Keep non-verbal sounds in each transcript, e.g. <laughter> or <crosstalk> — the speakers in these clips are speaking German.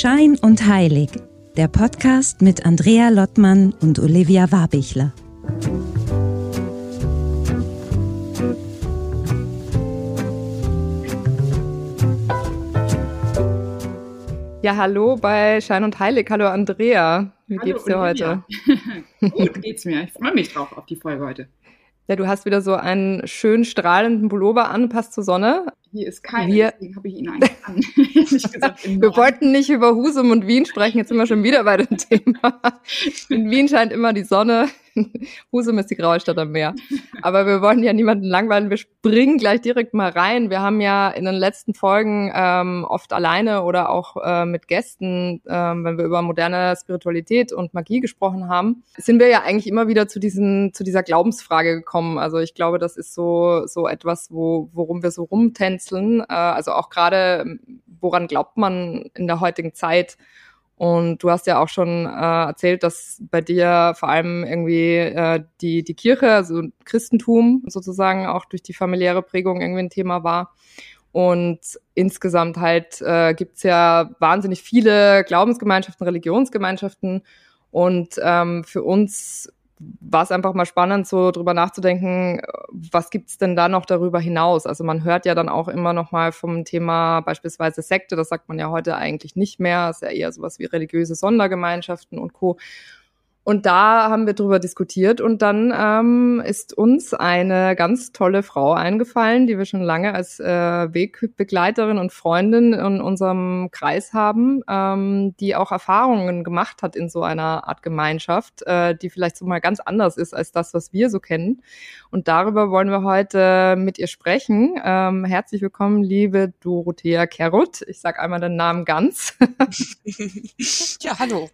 Schein und Heilig, der Podcast mit Andrea Lottmann und Olivia Warbichler. Ja, hallo bei Schein und Heilig. Hallo Andrea. Wie hallo, geht's dir Olivia. heute? <laughs> Gut geht's mir. Ich freue mich drauf auf die Folge heute. Ja, du hast wieder so einen schön strahlenden Pullover an, passt zur Sonne. Hier ist keiner, wir, deswegen habe ich ihn eigentlich an. <laughs> gesagt, wir wollten nicht über Husum und Wien sprechen, jetzt sind wir schon wieder bei dem <laughs> Thema. In Wien scheint immer die Sonne, <laughs> Husum ist die graue Stadt am Meer. Aber wir wollen ja niemanden langweilen, wir springen gleich direkt mal rein. Wir haben ja in den letzten Folgen ähm, oft alleine oder auch äh, mit Gästen, ähm, wenn wir über moderne Spiritualität und Magie gesprochen haben, sind wir ja eigentlich immer wieder zu diesen, zu dieser Glaubensfrage gekommen. Also ich glaube, das ist so, so etwas, wo, worum wir so rumtänzen Rätseln. Äh, also auch gerade, woran glaubt man in der heutigen Zeit? Und du hast ja auch schon äh, erzählt, dass bei dir vor allem irgendwie äh, die, die Kirche, also Christentum sozusagen auch durch die familiäre Prägung irgendwie ein Thema war. Und insgesamt halt äh, gibt ja wahnsinnig viele Glaubensgemeinschaften, Religionsgemeinschaften. Und ähm, für uns war es einfach mal spannend, so drüber nachzudenken, was gibt's denn da noch darüber hinaus? Also man hört ja dann auch immer noch mal vom Thema beispielsweise Sekte, das sagt man ja heute eigentlich nicht mehr, ist ja eher sowas wie religiöse Sondergemeinschaften und Co. Und da haben wir drüber diskutiert und dann ähm, ist uns eine ganz tolle Frau eingefallen, die wir schon lange als äh, Wegbegleiterin und Freundin in unserem Kreis haben, ähm, die auch Erfahrungen gemacht hat in so einer Art Gemeinschaft, äh, die vielleicht so mal ganz anders ist als das, was wir so kennen. Und darüber wollen wir heute mit ihr sprechen. Ähm, herzlich willkommen, liebe Dorothea Kerut. Ich sage einmal den Namen ganz. <laughs> <laughs> ja, hallo.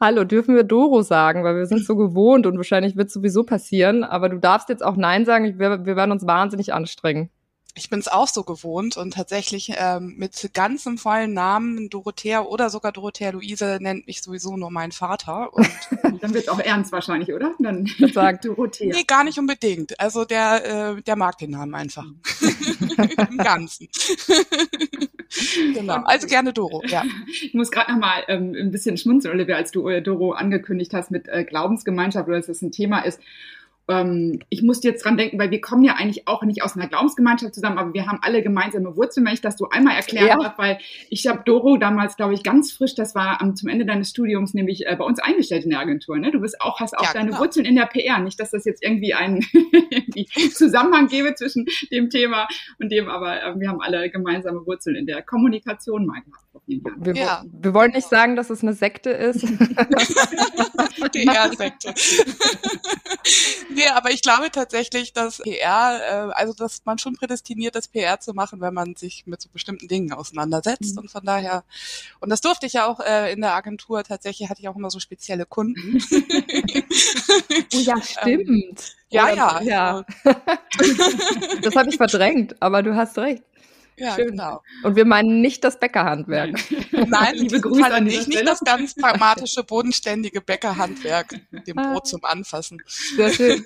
Hallo, dürfen wir Doro sagen, weil wir sind so gewohnt und wahrscheinlich wird sowieso passieren. Aber du darfst jetzt auch Nein sagen. Wir, wir werden uns wahnsinnig anstrengen. Ich bin es auch so gewohnt und tatsächlich ähm, mit ganzem vollen Namen Dorothea oder sogar Dorothea Luise nennt mich sowieso nur mein Vater. <laughs> Und dann wird es auch ernst wahrscheinlich, oder? Dann sagt <laughs> Dorothea. Nee, gar nicht unbedingt. Also der, äh, der mag den Namen einfach. <laughs> Im Ganzen. genau. Also gerne Doro, ja. Ich muss gerade noch mal ähm, ein bisschen schmunzeln, Olivia, als du äh, Doro angekündigt hast mit äh, Glaubensgemeinschaft oder dass das ein Thema ist ähm, ich musste jetzt dran denken, weil wir kommen ja eigentlich auch nicht aus einer Glaubensgemeinschaft zusammen, aber wir haben alle gemeinsame Wurzeln, wenn ich das so einmal erklären ja. darf, weil ich habe Doro damals, glaube ich, ganz frisch, das war am, zum Ende deines Studiums, nämlich äh, bei uns eingestellt in der Agentur. Ne? Du bist auch, hast auch ja, deine genau. Wurzeln in der PR. Nicht, dass das jetzt irgendwie einen <laughs> Zusammenhang gäbe zwischen dem Thema und dem, aber äh, wir haben alle gemeinsame Wurzeln in der Kommunikation mal gehabt. Wir, ja. wir wollen nicht sagen, dass es eine Sekte ist. <laughs> <laughs> PR-Sekte. Nee, aber ich glaube tatsächlich, dass PR, äh, also dass man schon prädestiniert ist, PR zu machen, wenn man sich mit so bestimmten Dingen auseinandersetzt. Mhm. Und von daher, und das durfte ich ja auch äh, in der Agentur, tatsächlich hatte ich auch immer so spezielle Kunden. oh ja, <laughs> stimmt. Ähm, ja, ja. ja. <laughs> das habe ich verdrängt, aber du hast recht. Ja, Schön. genau. Und wir meinen nicht das Bäckerhandwerk. Nein, <laughs> liebe Grüße Fall an ich, nicht das ganz pragmatische, bodenständige Bäckerhandwerk, dem <laughs> Brot zum Anfassen. Sehr schön.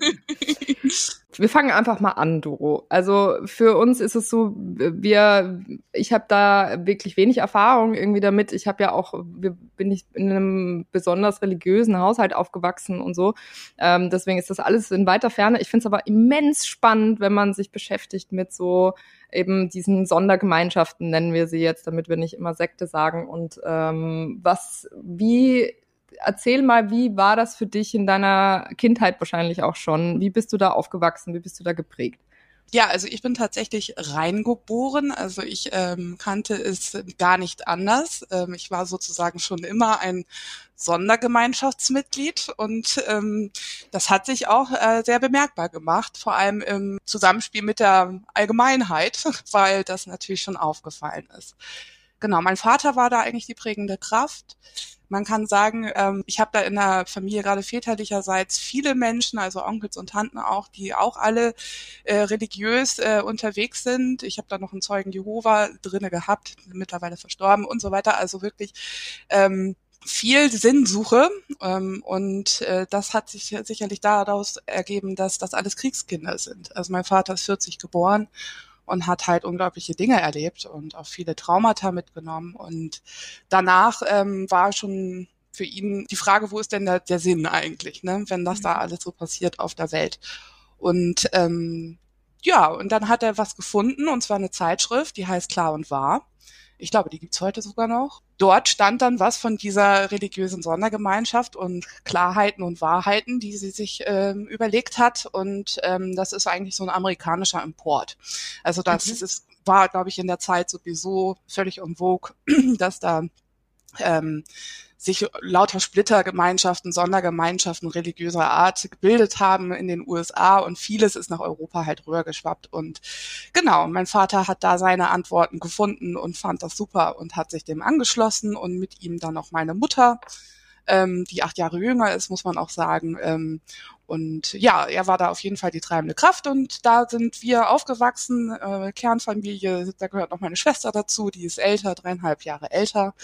Wir fangen einfach mal an, Doro. Also für uns ist es so, wir, ich habe da wirklich wenig Erfahrung irgendwie damit. Ich habe ja auch, wir bin nicht in einem besonders religiösen Haushalt aufgewachsen und so. Ähm, deswegen ist das alles in weiter Ferne. Ich finde es aber immens spannend, wenn man sich beschäftigt mit so eben diesen Sondergemeinschaften, nennen wir sie jetzt, damit wir nicht immer Sekte sagen. Und ähm, was, wie erzähl mal, wie war das für dich in deiner Kindheit wahrscheinlich auch schon? Wie bist du da aufgewachsen? Wie bist du da geprägt? Ja, also ich bin tatsächlich reingeboren. Also ich ähm, kannte es gar nicht anders. Ähm, ich war sozusagen schon immer ein Sondergemeinschaftsmitglied und ähm, das hat sich auch äh, sehr bemerkbar gemacht, vor allem im Zusammenspiel mit der Allgemeinheit, <laughs> weil das natürlich schon aufgefallen ist. Genau, mein Vater war da eigentlich die prägende Kraft. Man kann sagen, ähm, ich habe da in der Familie gerade väterlicherseits viele Menschen, also Onkels und Tanten auch, die auch alle äh, religiös äh, unterwegs sind. Ich habe da noch einen Zeugen Jehova drinne gehabt, mittlerweile verstorben und so weiter. Also wirklich ähm, viel Sinnsuche ähm, und äh, das hat sich sicherlich daraus ergeben, dass das alles Kriegskinder sind. Also mein Vater ist 40 geboren und hat halt unglaubliche Dinge erlebt und auch viele Traumata mitgenommen. Und danach ähm, war schon für ihn die Frage, wo ist denn der, der Sinn eigentlich, ne? wenn das da mhm. alles so passiert auf der Welt. Und ähm, ja, und dann hat er was gefunden, und zwar eine Zeitschrift, die heißt Klar und Wahr. Ich glaube, die gibt's heute sogar noch. Dort stand dann was von dieser religiösen Sondergemeinschaft und Klarheiten und Wahrheiten, die sie sich ähm, überlegt hat. Und ähm, das ist eigentlich so ein amerikanischer Import. Also das mhm. ist, war, glaube ich, in der Zeit sowieso völlig en vogue, <clears throat> dass da ähm, sich lauter Splittergemeinschaften, Sondergemeinschaften religiöser Art gebildet haben in den USA und vieles ist nach Europa halt rübergeschwappt. Und genau, mein Vater hat da seine Antworten gefunden und fand das super und hat sich dem angeschlossen und mit ihm dann auch meine Mutter, ähm, die acht Jahre jünger ist, muss man auch sagen. Ähm, und ja, er war da auf jeden Fall die treibende Kraft und da sind wir aufgewachsen, äh, Kernfamilie, da gehört noch meine Schwester dazu, die ist älter, dreieinhalb Jahre älter.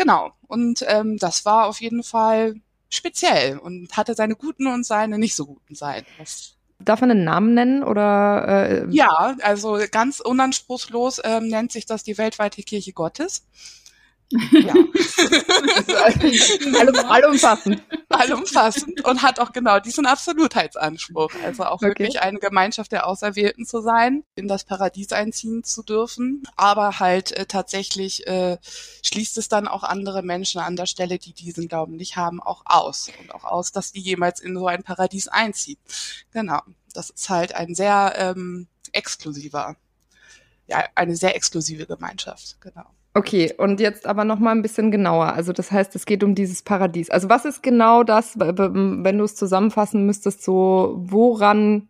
Genau. Und ähm, das war auf jeden Fall speziell und hatte seine guten und seine nicht so guten Seiten. Das Darf man einen Namen nennen oder? Äh, ja, also ganz unanspruchslos ähm, nennt sich das die weltweite Kirche Gottes. Ja. Allumfassend. Allumfassend und hat auch genau diesen Absolutheitsanspruch. Also auch okay. wirklich eine Gemeinschaft der Auserwählten zu sein, in das Paradies einziehen zu dürfen. Aber halt äh, tatsächlich äh, schließt es dann auch andere Menschen an der Stelle, die diesen Glauben nicht haben, auch aus. Und auch aus, dass die jemals in so ein Paradies einziehen. Genau. Das ist halt ein sehr ähm, exklusiver, ja, eine sehr exklusive Gemeinschaft. Genau. Okay, und jetzt aber noch mal ein bisschen genauer. Also das heißt, es geht um dieses Paradies. Also was ist genau das, wenn du es zusammenfassen müsstest, so woran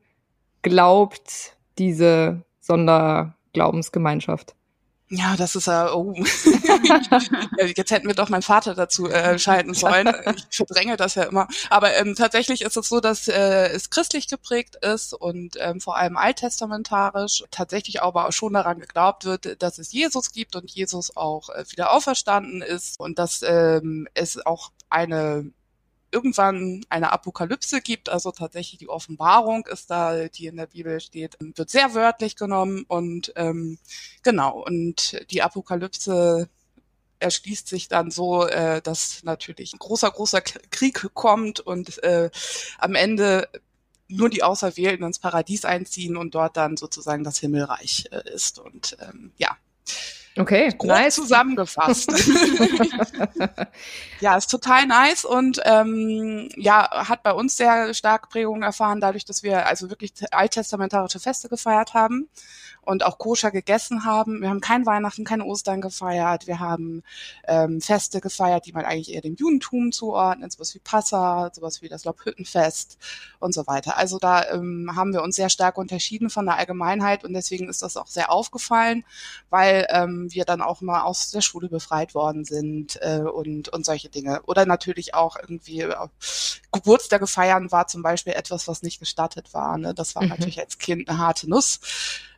glaubt diese Sonderglaubensgemeinschaft? Ja, das ist ja, oh. <laughs> <laughs> Jetzt hätten wir doch meinen Vater dazu äh, schalten sollen. Ich verdränge das ja immer. Aber ähm, tatsächlich ist es so, dass äh, es christlich geprägt ist und ähm, vor allem alttestamentarisch. Tatsächlich aber auch schon daran geglaubt wird, dass es Jesus gibt und Jesus auch äh, wieder auferstanden ist und dass ähm, es auch eine irgendwann eine Apokalypse gibt, also tatsächlich die Offenbarung ist da, die in der Bibel steht, wird sehr wörtlich genommen und ähm, genau, und die Apokalypse erschließt sich dann so, äh, dass natürlich ein großer, großer Krieg kommt und äh, am Ende nur die Auserwählten ins Paradies einziehen und dort dann sozusagen das Himmelreich äh, ist. Und ähm, ja, Okay, grob nice. zusammengefasst. <laughs> ja, ist total nice und ähm, ja, hat bei uns sehr stark Prägung erfahren, dadurch, dass wir also wirklich alttestamentarische Feste gefeiert haben und auch koscher gegessen haben. Wir haben kein Weihnachten, keine Ostern gefeiert. Wir haben ähm, Feste gefeiert, die man eigentlich eher dem Judentum zuordnet, sowas wie Passa, sowas wie das Lobhüttenfest und so weiter. Also da ähm, haben wir uns sehr stark unterschieden von der Allgemeinheit und deswegen ist das auch sehr aufgefallen, weil ähm, wir dann auch mal aus der Schule befreit worden sind äh, und, und solche Dinge. Oder natürlich auch irgendwie äh, Geburtstage feiern war zum Beispiel etwas, was nicht gestattet war. Ne? Das war mhm. natürlich als Kind eine harte Nuss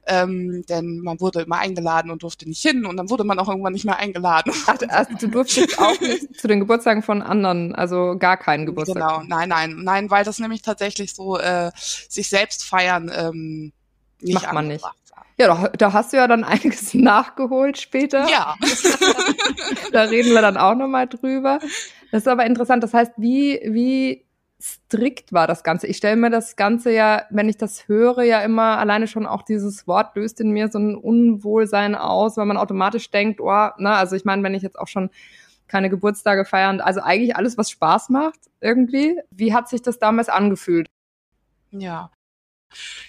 ähm, denn man wurde immer eingeladen und durfte nicht hin und dann wurde man auch irgendwann nicht mehr eingeladen. Ach, also du durftest <laughs> auch nicht zu den Geburtstagen von anderen, also gar keinen Geburtstag. Genau, nein, nein, nein, weil das nämlich tatsächlich so äh, sich selbst feiern ähm, nicht macht man nicht. Ja, da, da hast du ja dann <laughs> einiges nachgeholt später. Ja. <laughs> da reden wir dann auch nochmal drüber. Das ist aber interessant. Das heißt, wie, wie strikt war das Ganze. Ich stelle mir das Ganze ja, wenn ich das höre, ja immer alleine schon auch dieses Wort löst in mir so ein Unwohlsein aus, weil man automatisch denkt, oh, na, ne, also ich meine, wenn ich jetzt auch schon keine Geburtstage feiern, also eigentlich alles, was Spaß macht irgendwie. Wie hat sich das damals angefühlt? Ja,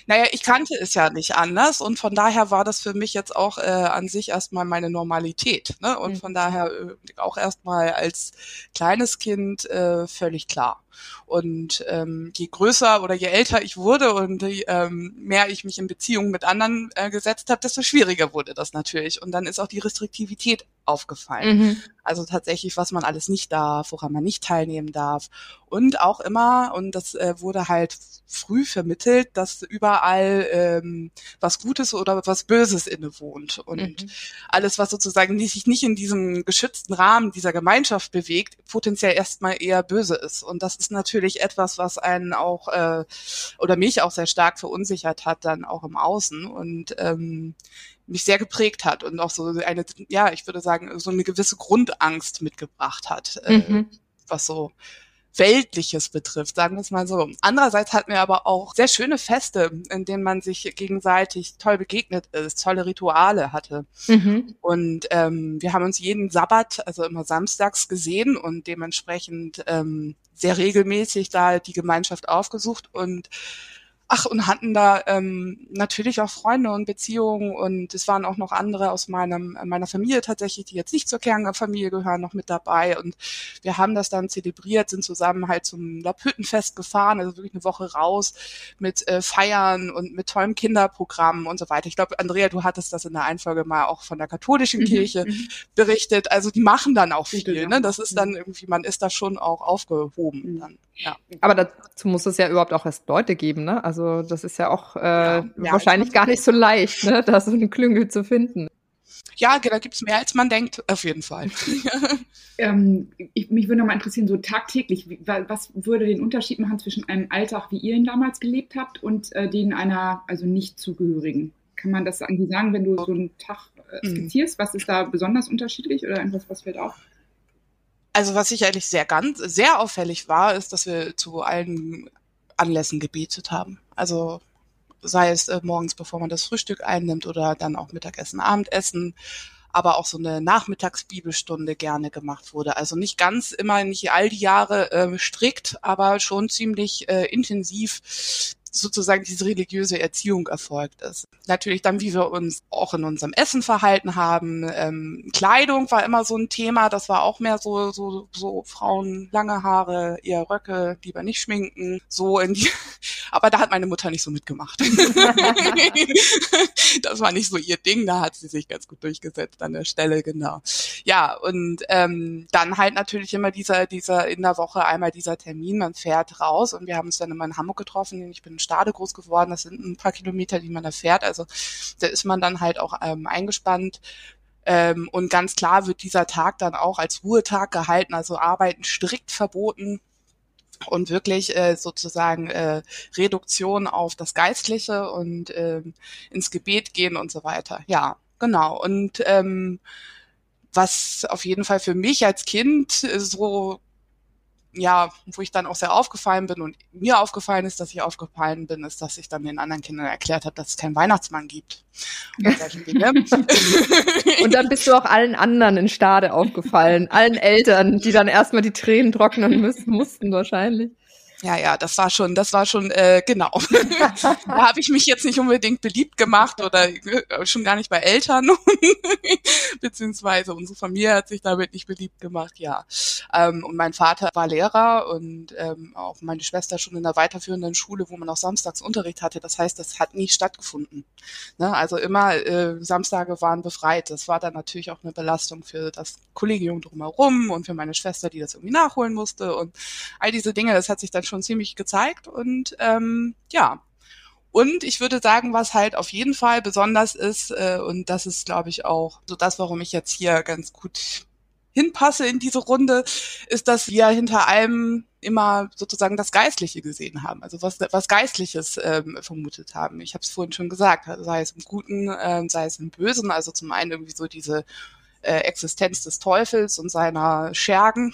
naja, ich kannte es ja nicht anders und von daher war das für mich jetzt auch äh, an sich erstmal meine Normalität. Ne? Und mhm. von daher äh, auch erstmal als kleines Kind äh, völlig klar. Und ähm, je größer oder je älter ich wurde und je, ähm, mehr ich mich in Beziehungen mit anderen äh, gesetzt habe, desto schwieriger wurde das natürlich. Und dann ist auch die Restriktivität aufgefallen. Mhm. Also tatsächlich, was man alles nicht darf, woran man nicht teilnehmen darf. Und auch immer, und das äh, wurde halt früh vermittelt, dass überall ähm, was Gutes oder was Böses innewohnt. Und mhm. alles, was sozusagen sich nicht in diesem geschützten Rahmen dieser Gemeinschaft bewegt, potenziell erstmal eher böse ist. Und das ist natürlich etwas, was einen auch äh, oder mich auch sehr stark verunsichert hat, dann auch im Außen und ähm, mich sehr geprägt hat und auch so eine, ja, ich würde sagen, so eine gewisse Grundangst mitgebracht hat, äh, mhm. was so Weltliches betrifft, sagen wir es mal so. Andererseits hatten wir aber auch sehr schöne Feste, in denen man sich gegenseitig toll begegnet ist, tolle Rituale hatte. Mhm. Und ähm, wir haben uns jeden Sabbat, also immer samstags gesehen und dementsprechend ähm, sehr regelmäßig da die Gemeinschaft aufgesucht und Ach, und hatten da ähm, natürlich auch Freunde und Beziehungen und es waren auch noch andere aus meinem, meiner Familie tatsächlich, die jetzt nicht zur Kernfamilie gehören, noch mit dabei. Und wir haben das dann zelebriert, sind zusammen halt zum Laubhüttenfest gefahren, also wirklich eine Woche raus mit äh, Feiern und mit tollem Kinderprogramm und so weiter. Ich glaube, Andrea, du hattest das in der Einfolge mal auch von der katholischen mhm, Kirche mhm. berichtet. Also die machen dann auch viel. Ne? Das ist dann mhm. irgendwie, man ist da schon auch aufgehoben. Dann, ja. Aber dazu muss es ja überhaupt auch erst Leute geben, ne? Also also das ist ja auch äh, ja, wahrscheinlich gar nicht so leicht, ne, da so eine Klüngel zu finden. Ja, da gibt's mehr, als man denkt, auf jeden Fall. <laughs> ähm, ich, mich würde noch mal interessieren, so tagtäglich, wie, was würde den Unterschied machen zwischen einem Alltag, wie ihr ihn damals gelebt habt, und äh, den einer, also nicht zugehörigen? Kann man das irgendwie sagen, wenn du so einen Tag äh, mhm. skizzierst? Was ist da besonders unterschiedlich oder irgendwas, was fällt auf? Also was sicherlich sehr ganz, sehr auffällig war, ist, dass wir zu allen Anlässen gebetet haben. Also sei es äh, morgens, bevor man das Frühstück einnimmt oder dann auch Mittagessen, Abendessen, aber auch so eine Nachmittagsbibelstunde gerne gemacht wurde. Also nicht ganz immer, nicht all die Jahre äh, strikt, aber schon ziemlich äh, intensiv sozusagen diese religiöse Erziehung erfolgt ist. Natürlich dann, wie wir uns auch in unserem Essen verhalten haben. Ähm, Kleidung war immer so ein Thema. Das war auch mehr so, so, so Frauen lange Haare, eher Röcke, lieber nicht schminken. So in die, <laughs> aber da hat meine Mutter nicht so mitgemacht. <laughs> das war nicht so ihr Ding. Da hat sie sich ganz gut durchgesetzt an der Stelle, genau. Ja, und ähm, dann halt natürlich immer dieser, dieser in der Woche einmal dieser Termin. Man fährt raus und wir haben uns dann immer in Hamburg getroffen. Ich bin Stade groß geworden. Das sind ein paar Kilometer, die man da fährt. Also da ist man dann halt auch ähm, eingespannt. Ähm, und ganz klar wird dieser Tag dann auch als Ruhetag gehalten, also Arbeiten strikt verboten und wirklich äh, sozusagen äh, Reduktion auf das Geistliche und äh, ins Gebet gehen und so weiter. Ja, genau. Und ähm, was auf jeden Fall für mich als Kind so ja, wo ich dann auch sehr aufgefallen bin und mir aufgefallen ist, dass ich aufgefallen bin, ist, dass ich dann den anderen Kindern erklärt habe, dass es keinen Weihnachtsmann gibt. Und, <laughs> und dann bist du auch allen anderen in Stade aufgefallen, allen Eltern, die dann erstmal die Tränen trocknen müssen, mussten wahrscheinlich. Ja, ja, das war schon, das war schon, äh, genau. <laughs> da habe ich mich jetzt nicht unbedingt beliebt gemacht oder äh, schon gar nicht bei Eltern, <laughs> beziehungsweise unsere Familie hat sich damit nicht beliebt gemacht, ja. Ähm, und mein Vater war Lehrer und ähm, auch meine Schwester schon in der weiterführenden Schule, wo man auch samstags Unterricht hatte. Das heißt, das hat nie stattgefunden. Ne? Also immer äh, Samstage waren befreit. Das war dann natürlich auch eine Belastung für das Kollegium drumherum und für meine Schwester, die das irgendwie nachholen musste und all diese Dinge. Das hat sich dann schon schon ziemlich gezeigt und ähm, ja. Und ich würde sagen, was halt auf jeden Fall besonders ist, äh, und das ist, glaube ich, auch so das, warum ich jetzt hier ganz gut hinpasse in diese Runde, ist, dass wir hinter allem immer sozusagen das Geistliche gesehen haben, also was, was Geistliches ähm, vermutet haben. Ich habe es vorhin schon gesagt, sei es im Guten, äh, sei es im Bösen, also zum einen irgendwie so diese äh, Existenz des Teufels und seiner Schergen,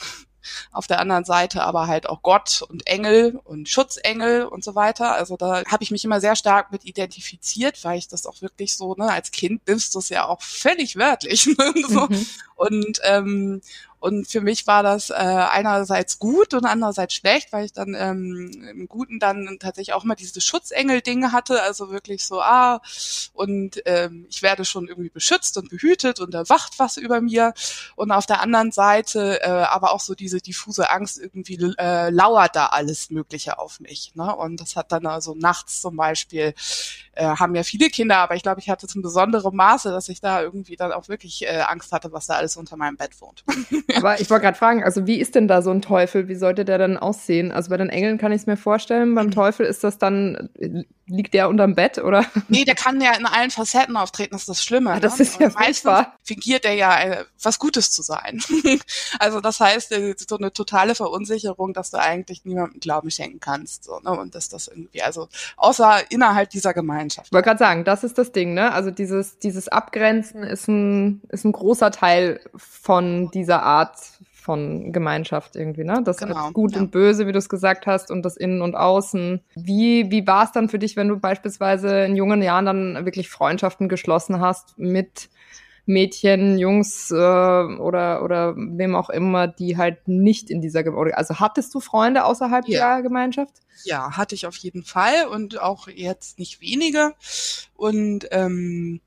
auf der anderen Seite aber halt auch Gott und Engel und Schutzengel und so weiter. Also da habe ich mich immer sehr stark mit identifiziert, weil ich das auch wirklich so, ne, als Kind nimmst du es ja auch völlig wörtlich. <laughs> Ne, so. Mhm. Und ähm, und für mich war das äh, einerseits gut und andererseits schlecht, weil ich dann ähm, im Guten dann tatsächlich auch mal diese Schutzengel-Dinge hatte, also wirklich so, ah, und ähm, ich werde schon irgendwie beschützt und behütet und da wacht was über mir. Und auf der anderen Seite äh, aber auch so diese diffuse Angst, irgendwie äh, lauert da alles Mögliche auf mich. Ne? Und das hat dann also nachts zum Beispiel, äh, haben ja viele Kinder, aber ich glaube, ich hatte zum besonderen Maße, dass ich da irgendwie dann auch wirklich äh, Angst hatte, was da alles unter meinem Bett wohnt. <laughs> Aber ich wollte gerade fragen, also wie ist denn da so ein Teufel? Wie sollte der dann aussehen? Also bei den Engeln kann ich es mir vorstellen, beim. Teufel ist das dann liegt der unterm Bett oder? Nee, der kann ja in allen Facetten auftreten, das ist das Schlimme. Ah, das ne? ist ja meistens fingiert er ja äh, was Gutes zu sein. <laughs> also das heißt, äh, so eine totale Verunsicherung, dass du eigentlich niemandem Glauben schenken kannst. So, ne? Und dass das irgendwie, also außer innerhalb dieser Gemeinschaft. Ich wollte gerade sagen, das ist das Ding, ne? Also dieses, dieses Abgrenzen ist ein, ist ein großer Teil von dieser Art von Gemeinschaft irgendwie, ne? Das Genau, Gut ja. und Böse, wie du es gesagt hast, und das Innen und Außen. Wie, wie war es dann für dich, wenn du beispielsweise in jungen Jahren dann wirklich Freundschaften geschlossen hast mit Mädchen, Jungs äh, oder oder wem auch immer, die halt nicht in dieser Gemeinschaft. Also hattest du Freunde außerhalb Ja. der Gemeinschaft? Ja, hatte ich auf jeden Fall und auch jetzt nicht wenige. Und ähm,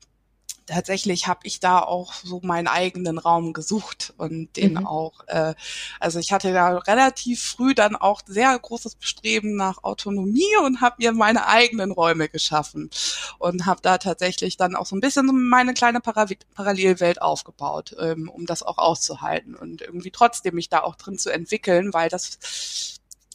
tatsächlich habe ich da auch so meinen eigenen Raum gesucht und den Mhm. auch, äh, also ich hatte da relativ früh dann auch sehr großes Bestreben nach Autonomie und habe mir meine eigenen Räume geschaffen und habe da tatsächlich dann auch so ein bisschen so meine kleine Para Parallelwelt aufgebaut, ähm, um das auch auszuhalten und irgendwie trotzdem mich da auch drin zu entwickeln, weil das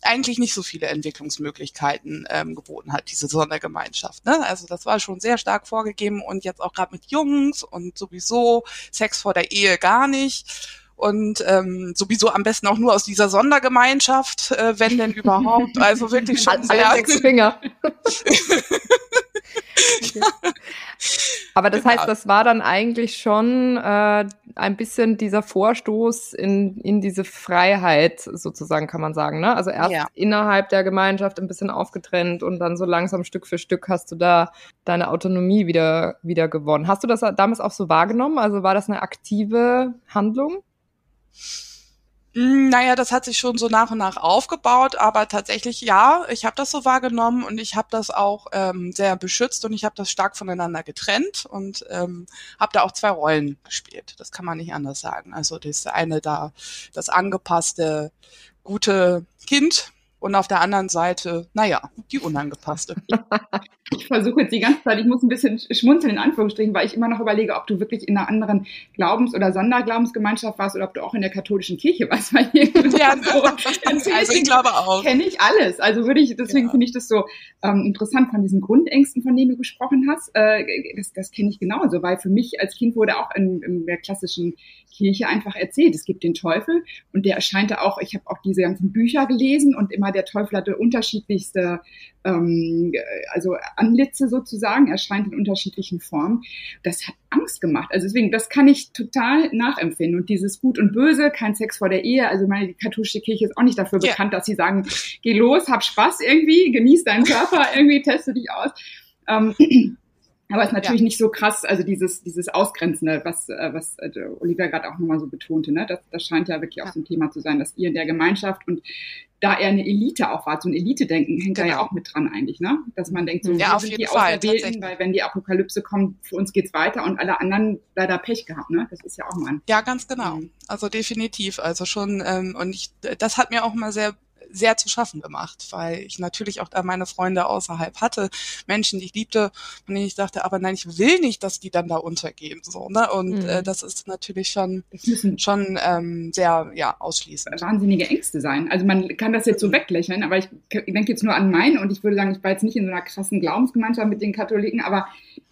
eigentlich nicht so viele Entwicklungsmöglichkeiten ähm, geboten hat, diese Sondergemeinschaft. Ne? Also das war schon sehr stark vorgegeben und jetzt auch gerade mit Jungs und sowieso Sex vor der Ehe gar nicht. Und ähm, sowieso am besten auch nur aus dieser Sondergemeinschaft, äh, wenn denn <laughs> überhaupt. Also wirklich schon Alle sehr. sechs Finger. Okay. <laughs> Aber das Genau. heißt, das war dann eigentlich schon äh, ein bisschen dieser Vorstoß in, in diese Freiheit, sozusagen, kann man sagen. Ne? Also erst Ja. innerhalb der Gemeinschaft ein bisschen aufgetrennt und dann so langsam Stück für Stück hast du da deine Autonomie wieder, wieder gewonnen. Hast du das damals auch so wahrgenommen? Also war das eine aktive Handlung? Mm, Naja, das hat sich schon so nach und nach aufgebaut, aber tatsächlich ja, ich habe das so wahrgenommen und ich habe das auch ähm, sehr beschützt und ich habe das stark voneinander getrennt und ähm, habe da auch zwei Rollen gespielt. Das kann man nicht anders sagen. Also das eine da das angepasste gute Kind und auf der anderen Seite, naja, die unangepasste. <laughs> Ich versuche jetzt die ganze Zeit, ich muss ein bisschen schmunzeln in Anführungsstrichen, weil ich immer noch überlege, ob du wirklich in einer anderen Glaubens- oder Sonderglaubensgemeinschaft warst oder ob du auch in der katholischen Kirche warst. Weil hier <laughs> Ja, so, <laughs> also ich glaube auch. kenne ich alles. Also würde ich, deswegen Ja. finde ich das so ähm, interessant von diesen Grundängsten, von denen du gesprochen hast. Äh, das das kenne ich genauso, weil für mich als Kind wurde auch in, in der klassischen Kirche einfach erzählt, es gibt den Teufel und der erscheinte auch, ich habe auch diese ganzen Bücher gelesen und immer der Teufel hatte unterschiedlichste ähm, also Anlitze sozusagen, erscheint in unterschiedlichen Formen. Das hat Angst gemacht. Also deswegen, das kann ich total nachempfinden. Und dieses Gut und Böse, kein Sex vor der Ehe, also meine die katholische Kirche ist auch nicht dafür Ja. bekannt, dass sie sagen, geh los, hab Spaß irgendwie, genieß deinen Körper, <laughs> irgendwie teste dich aus. Ähm, aber es ist natürlich Ja. nicht so krass, also dieses, dieses Ausgrenzende, was, äh, was äh, Olivia gerade auch nochmal so betonte, ne? das, das scheint ja wirklich auch Ja. so ein Thema zu sein, dass ihr in der Gemeinschaft und da er eine Elite auch war, so ein Elite-Denken hängt da ja Genau. auch mit dran eigentlich, ne? Dass man denkt, so, Ja, wir sind die Fall, Auserwählten, weil wenn die Apokalypse kommt, für uns geht's weiter und alle anderen leider Pech gehabt, ne? Das ist ja auch mal ein Ja, ganz genau. Mhm. Also definitiv. Also schon, ähm, und ich, das hat mir auch mal sehr sehr zu schaffen gemacht, weil ich natürlich auch da meine Freunde außerhalb hatte, Menschen, die ich liebte, und denen ich dachte, aber nein, ich will nicht, dass die dann da untergehen, so, ne? Und Mhm. äh, das ist natürlich schon schon ähm, sehr ja ausschließend. wahnsinnige Ängste sein. Also man kann das jetzt so weglächeln, aber ich denke jetzt nur an meine und ich würde sagen, ich war jetzt nicht in so einer krassen Glaubensgemeinschaft mit den Katholiken, aber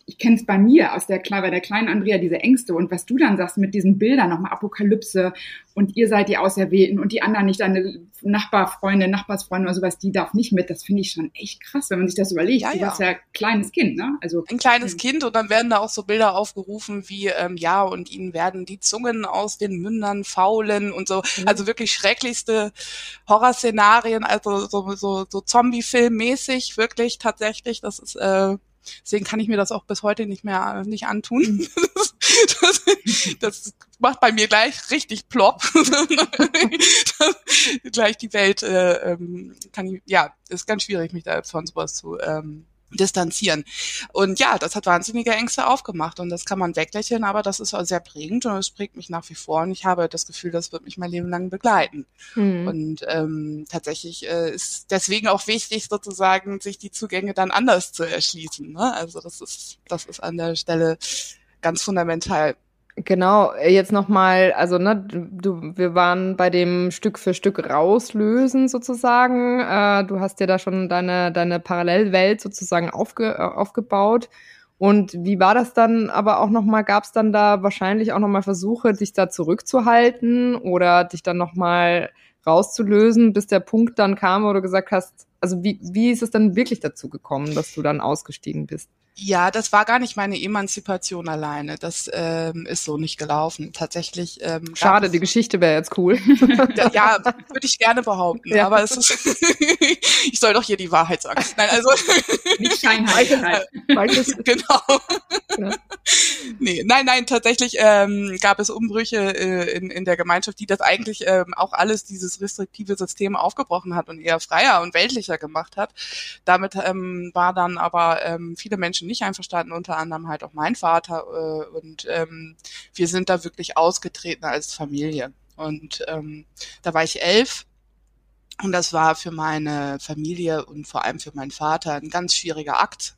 ich kenne es bei mir aus der, bei der kleinen Andrea, diese Ängste und was du dann sagst mit diesen Bildern, nochmal Apokalypse und ihr seid die Auserwählten und die anderen nicht, deine Nachbarfreunde, Nachbarsfreunde oder sowas, die darf nicht mit. Das finde ich schon echt krass, wenn man sich das überlegt. Ja, du ja. warst ja ein kleines Kind, ne? Also ein kleines Mhm. Kind und dann werden da auch so Bilder aufgerufen wie ähm, ja und ihnen werden die Zungen aus den Mündern faulen und so Mhm. also wirklich schrecklichste Horrorszenarien also so so, so Zombie-Film-mäßig wirklich tatsächlich das ist äh, deswegen kann ich mir das auch bis heute nicht mehr äh, nicht antun Mhm. <laughs> das, das, das macht bei mir gleich richtig plopp <laughs> gleich die Welt äh, ähm, kann ich ja ist ganz schwierig mich da von sowas zu ähm, distanzieren. Und ja, das hat wahnsinnige Ängste aufgemacht und das kann man weglächeln, aber das ist auch sehr prägend und es prägt mich nach wie vor und ich habe das Gefühl, das wird mich mein Leben lang begleiten. Mhm. Und ähm, tatsächlich äh, ist deswegen auch wichtig, sozusagen, sich die Zugänge dann anders zu erschließen. Ne? Also das ist, das ist an der Stelle ganz fundamental. Genau, jetzt nochmal, also ne, du, wir waren bei dem Stück für Stück rauslösen sozusagen. Äh, du hast ja da schon deine, deine Parallelwelt sozusagen aufge, äh, aufgebaut. Und wie war das dann aber auch nochmal, gab es dann da wahrscheinlich auch nochmal Versuche, dich da zurückzuhalten oder dich dann nochmal rauszulösen, bis der Punkt dann kam, wo du gesagt hast, also wie, wie ist es dann wirklich dazu gekommen, dass du dann ausgestiegen bist? Ja, das war gar nicht meine Emanzipation alleine. Das ähm, ist so nicht gelaufen. Tatsächlich. Ähm, Schade, die Geschichte wäre jetzt cool. ja, würde ich gerne behaupten. Ja. Aber es ist, <laughs> ich soll doch hier die Wahrheit sagen. Nein, also <laughs> nicht Scheinheiligkeit. genau. Ja. Nee, nein, nein, tatsächlich ähm, gab es Umbrüche äh, in, in der Gemeinschaft, die das eigentlich ähm, auch alles dieses restriktive System aufgebrochen hat und eher freier und weltlicher gemacht hat. Damit ähm, war dann aber ähm, viele Menschen Menschen nicht einverstanden, unter anderem halt auch mein Vater. Äh, und ähm, wir sind da wirklich ausgetreten als Familie. Und ähm, da war ich elf und das war für meine Familie und vor allem für meinen Vater ein ganz schwieriger Akt.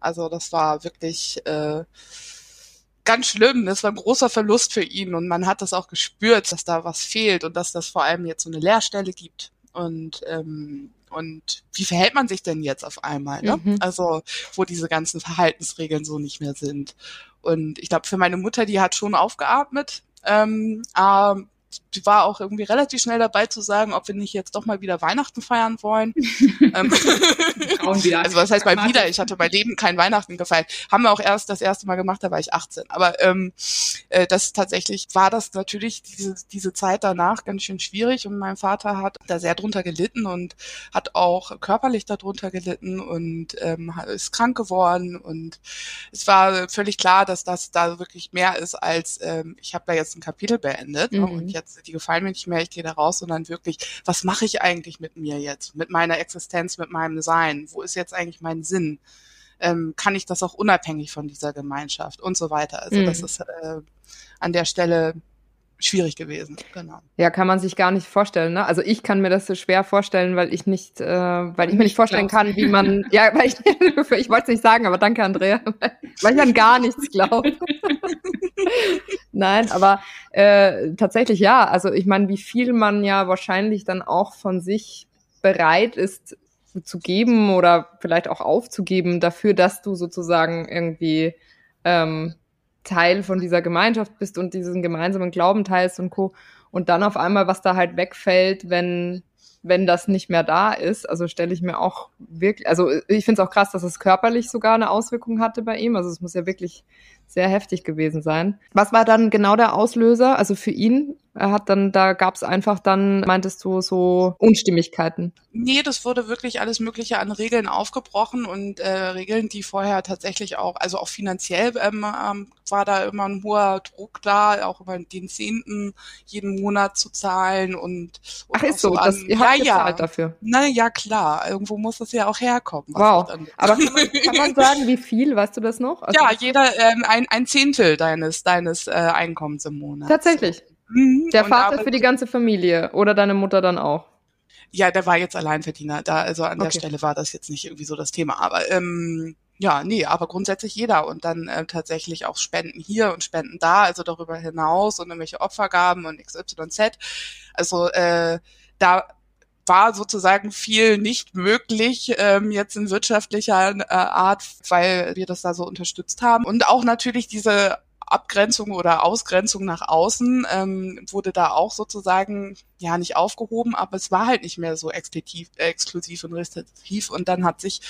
Also das war wirklich äh, ganz schlimm. Das war ein großer Verlust für ihn und man hat das auch gespürt, dass da was fehlt und dass das vor allem jetzt so eine Leerstelle gibt. Und ähm, und wie verhält man sich denn jetzt auf einmal? Ne? Mhm. Also wo diese ganzen Verhaltensregeln so nicht mehr sind. Und ich glaube, für meine Mutter, die hat schon aufgeatmet. Ähm, ähm, die war auch irgendwie relativ schnell dabei zu sagen, ob wir nicht jetzt doch mal wieder Weihnachten feiern wollen. <laughs> ähm, also was heißt mal wieder? Ich hatte bei Leben kein Weihnachten gefeiert. Haben wir auch erst das erste Mal gemacht, da war ich 18. Aber ähm, äh, das tatsächlich war das natürlich diese, diese Zeit danach ganz schön schwierig und mein Vater hat da sehr drunter gelitten und hat auch körperlich darunter gelitten und ähm, ist krank geworden und es war völlig klar, dass das da wirklich mehr ist als ähm, ich habe da jetzt ein Kapitel beendet mhm. und jetzt jetzt, die gefallen mir nicht mehr, ich gehe da raus, sondern wirklich, was mache ich eigentlich mit mir jetzt, mit meiner Existenz, mit meinem Sein? Wo ist jetzt eigentlich mein Sinn? Ähm, kann ich das auch unabhängig von dieser Gemeinschaft und so weiter? Also mhm. das ist äh, an der Stelle schwierig gewesen. Genau. Ja, kann man sich gar nicht vorstellen. Ne? Also ich kann mir das so schwer vorstellen, weil ich nicht, äh, weil ich mir nicht vorstellen kann, wie man, ja, <laughs> weil ich, ich wollte es nicht sagen, aber danke, Andrea, <laughs> weil ich an gar nichts glaube. <laughs> Nein, aber äh, tatsächlich ja. Also ich meine, wie viel man ja wahrscheinlich dann auch von sich bereit ist zu geben oder vielleicht auch aufzugeben dafür, dass du sozusagen irgendwie ähm, Teil von dieser Gemeinschaft bist und diesen gemeinsamen Glauben teilst und Co. Und dann auf einmal, was da halt wegfällt, wenn, wenn das nicht mehr da ist. Also stelle ich mir auch wirklich, also ich finde es auch krass, dass es körperlich sogar eine Auswirkung hatte bei ihm. Also es muss ja wirklich sehr heftig gewesen sein. Was war dann genau der Auslöser, also für ihn? Er hat dann, da gab es einfach dann, meintest du, so Unstimmigkeiten? Nee, das wurde wirklich alles Mögliche an Regeln aufgebrochen und äh, Regeln, die vorher tatsächlich auch, also auch finanziell ähm, ähm, war da immer ein hoher Druck da, auch über den Zehnten jeden Monat zu zahlen und, und Ach, ist so, an, das, ihr habt ja, ja. dafür? Na ja, klar, irgendwo muss das ja auch herkommen. Wow, aber kann man, <laughs> kann man sagen, wie viel, weißt du das noch? Also ja, jeder, ähm, ein, ein Zehntel deines, deines äh, Einkommens im Monat. Tatsächlich. Mhm. Der Vater für die ganze Familie oder deine Mutter dann auch? Ja, der war jetzt Alleinverdiener. Da, also an okay. der Stelle war das jetzt nicht irgendwie so das Thema. Aber ähm, ja, nee, aber grundsätzlich jeder und dann äh, tatsächlich auch Spenden hier und Spenden da, also darüber hinaus und irgendwelche Opfergaben und XYZ. Also äh, da war sozusagen viel nicht möglich ähm, jetzt in wirtschaftlicher äh, Art, weil wir das da so unterstützt haben. Und auch natürlich diese Abgrenzung oder Ausgrenzung nach außen ähm, wurde da auch sozusagen ja nicht aufgehoben, aber es war halt nicht mehr so exklusiv, äh, exklusiv und restriktiv und dann hat sich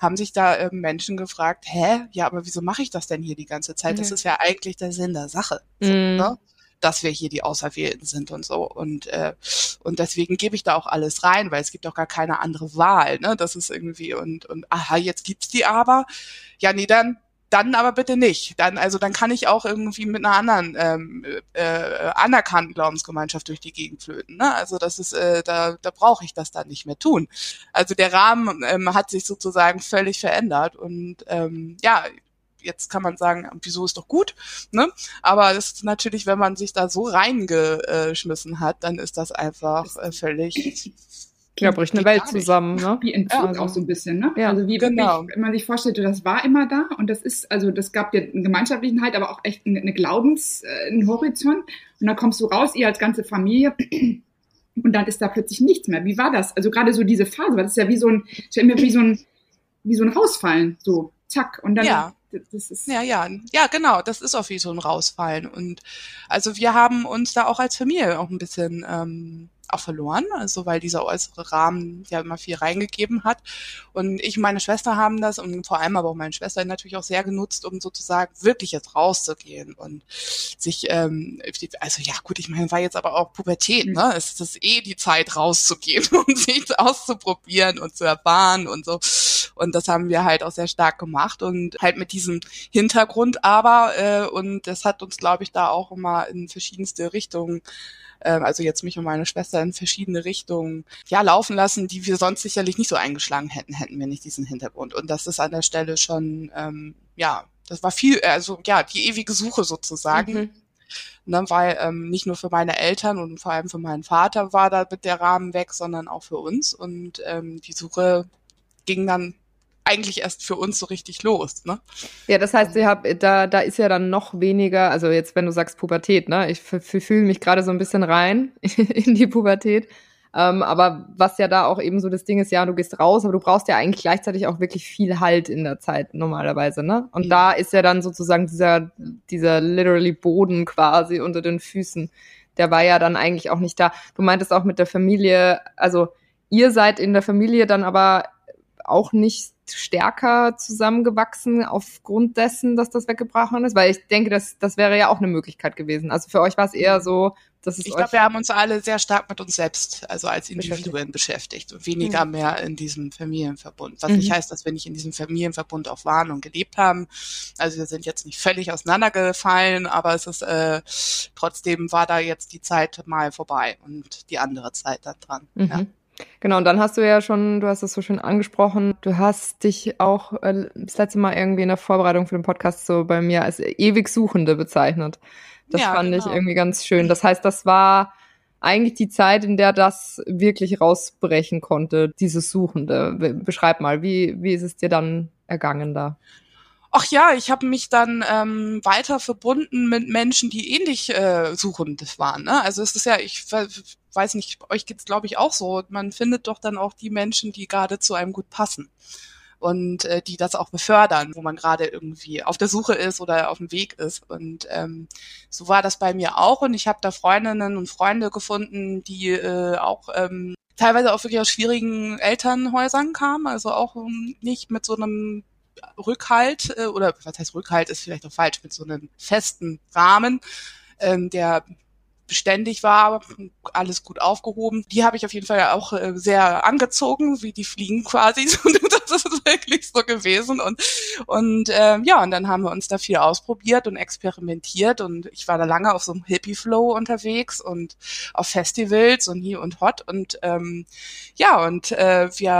haben sich da äh, Menschen gefragt, hä, ja, aber wieso mache ich das denn hier die ganze Zeit? Mhm. Das ist ja eigentlich der Sinn der Sache. So, mhm. ne? Dass wir hier die Auserwählten sind und so. Und, äh, und deswegen gebe ich da auch alles rein, weil es gibt auch gar keine andere Wahl. Ne? Das ist irgendwie, und, und aha, jetzt gibt's die aber. Ja, nee, dann dann aber bitte nicht. Dann, also dann kann ich auch irgendwie mit einer anderen ähm, äh, anerkannten Glaubensgemeinschaft durch die Gegend flöten. Ne? Also das ist, äh, da, da brauche ich das dann nicht mehr tun. Also der Rahmen ähm, hat sich sozusagen völlig verändert und ähm, ja, jetzt kann man sagen, wieso ist doch gut, ne? Aber das ist natürlich, wenn man sich da so reingeschmissen hat, dann ist das einfach äh, völlig <clears throat> ja, bricht eine Welt zusammen, ne? Wie entführt ja. auch so ein bisschen, ne? Ja, also wie genau. wirklich, wenn man sich vorstellte, das war immer da und das ist, also das gab dir eine gemeinschaftlichen Halt, aber auch echt eine, eine Glaubens, äh, einen Horizont. Und dann kommst du raus, ihr als ganze Familie, <clears throat> und dann ist da plötzlich nichts mehr. Wie war das? Also gerade so diese Phase, weil das ist ja wie so ein, stell mir wie so ein, wie so ein Rausfallen, so zack und dann. Ja. Das ist ja, ja, ja, genau. Das ist auch wie so ein Rausfallen. Und also wir haben uns da auch als Familie auch ein bisschen ähm, auch verloren, also weil dieser äußere Rahmen ja immer viel reingegeben hat. Und ich und meine Schwester haben das und vor allem aber auch meine Schwester natürlich auch sehr genutzt, um sozusagen wirklich jetzt rauszugehen und sich, ähm, also ja gut, ich meine, war jetzt aber auch Pubertät, mhm. ne? Es ist eh die Zeit rauszugehen <laughs> und sich auszuprobieren und zu erfahren und so. Und das haben wir halt auch sehr stark gemacht und halt mit diesem Hintergrund aber, äh, und das hat uns, glaube ich, da auch immer in verschiedenste Richtungen ähm, also jetzt mich und meine Schwester in verschiedene Richtungen ja laufen lassen, die wir sonst sicherlich nicht so eingeschlagen hätten, hätten wir nicht diesen Hintergrund. Und das ist an der Stelle schon, ähm, ja, das war viel, also ja, die ewige Suche sozusagen. Mhm. Ne, weil ähm, nicht nur für meine Eltern und vor allem für meinen Vater war da mit der Rahmen weg, sondern auch für uns. Und ähm, die Suche ging dann eigentlich erst für uns so richtig los, ne? Ja, das heißt, ihr habt, da, da ist ja dann noch weniger, also jetzt, wenn du sagst Pubertät, ne? Ich fühle mich gerade so ein bisschen rein <laughs> in die Pubertät. Ähm, aber was ja da auch eben so das Ding ist, ja, du gehst raus, aber du brauchst ja eigentlich gleichzeitig auch wirklich viel Halt in der Zeit normalerweise, ne? Und mhm. da ist ja dann sozusagen dieser, dieser literally Boden quasi unter den Füßen. Der war ja dann eigentlich auch nicht da. Du meintest auch mit der Familie, also ihr seid in der Familie dann aber auch nicht stärker zusammengewachsen aufgrund dessen, dass das weggebrochen ist? Weil ich denke, das, das wäre ja auch eine Möglichkeit gewesen. Also für euch war es eher so, dass es Ich glaube, wir haben uns alle sehr stark mit uns selbst, also als Individuen beschäftigt, und weniger mhm. mehr in diesem Familienverbund. Was mhm. nicht heißt, dass wir nicht in diesem Familienverbund auch waren und gelebt haben. Also wir sind jetzt nicht völlig auseinandergefallen, aber es ist äh, trotzdem war da jetzt die Zeit mal vorbei und die andere Zeit da dran. Mhm. Ja. Genau, und dann hast du ja schon, du hast es so schön angesprochen, du hast dich auch äh, das letzte Mal irgendwie in der Vorbereitung für den Podcast so bei mir als ewig Suchende bezeichnet. Das ja, fand genau. ich irgendwie ganz schön. Das heißt, das war eigentlich die Zeit, in der das wirklich rausbrechen konnte, dieses Suchende. Beschreib mal, wie, wie ist es dir dann ergangen da? Ach ja, ich habe mich dann ähm, weiter verbunden mit Menschen, die ähnlich äh, suchend waren. Ne? Also es ist ja, ich weiß nicht, euch geht's glaube ich auch so. Man findet doch dann auch die Menschen, die gerade zu einem gut passen und äh, die das auch befördern, wo man gerade irgendwie auf der Suche ist oder auf dem Weg ist. Und ähm, so war das bei mir auch. Und ich habe da Freundinnen und Freunde gefunden, die äh, auch ähm, teilweise auch wirklich aus schwierigen Elternhäusern kamen, also auch ähm, nicht mit so einem Rückhalt äh, oder was heißt Rückhalt ist vielleicht auch falsch mit so einem festen Rahmen, ähm, der beständig war, alles gut aufgehoben. Die habe ich auf jeden Fall auch äh, sehr angezogen, wie die Fliegen quasi. <laughs> das ist wirklich so gewesen. Und, und ähm, ja, und dann haben wir uns da viel ausprobiert und experimentiert. Und ich war da lange auf so einem Hippie-Flow unterwegs und auf Festivals und hier und hot. Und ähm, ja, und äh, wir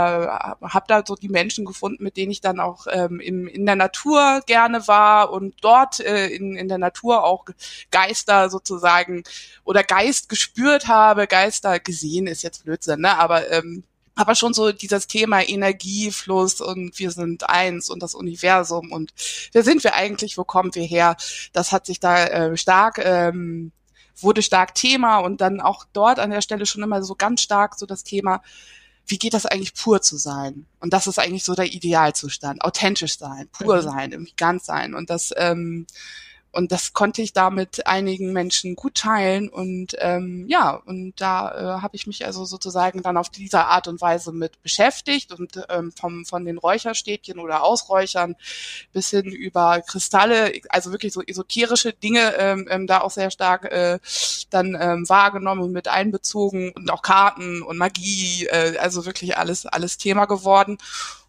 habe da so die Menschen gefunden, mit denen ich dann auch ähm, in, in der Natur gerne war und dort äh, in, in der Natur auch Geister sozusagen oder Geist gespürt habe, Geister gesehen ist jetzt Blödsinn, ne? Aber ähm, aber schon so dieses Thema Energiefluss und wir sind eins und das Universum und wer sind wir eigentlich, wo kommen wir her? Das hat sich da äh, stark ähm, wurde stark Thema und dann auch dort an der Stelle schon immer so ganz stark so das Thema, wie geht das eigentlich pur zu sein? Und das ist eigentlich so der Idealzustand, authentisch sein, pur mhm. sein, irgendwie ganz sein und das ähm, und das konnte ich da mit einigen Menschen gut teilen. Und ähm, ja, und da äh, habe ich mich also sozusagen dann auf diese Art und Weise mit beschäftigt und ähm, vom, von den Räucherstäbchen oder Ausräuchern bis hin über Kristalle, also wirklich so esoterische Dinge ähm, ähm, da auch sehr stark äh, dann ähm, wahrgenommen und mit einbezogen und auch Karten und Magie, äh, also wirklich alles, alles Thema geworden.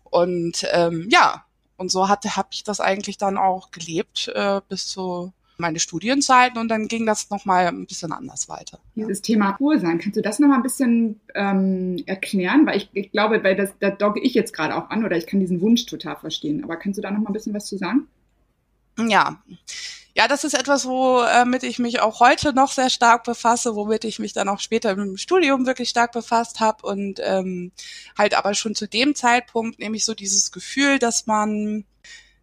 Und ähm, ja, und so hatte habe ich das eigentlich dann auch gelebt äh, bis zu meine Studienzeiten und dann ging das nochmal ein bisschen anders weiter. Dieses Thema Pursein, kannst du das nochmal ein bisschen ähm, erklären? Weil ich, ich glaube, weil das, da dogge ich jetzt gerade auch an oder ich kann diesen Wunsch total verstehen. Aber kannst du da nochmal ein bisschen was zu sagen? Ja, ja, das ist etwas, womit ich mich auch heute noch sehr stark befasse, womit ich mich dann auch später im Studium wirklich stark befasst habe und ähm, halt aber schon zu dem Zeitpunkt nämlich so dieses Gefühl, dass man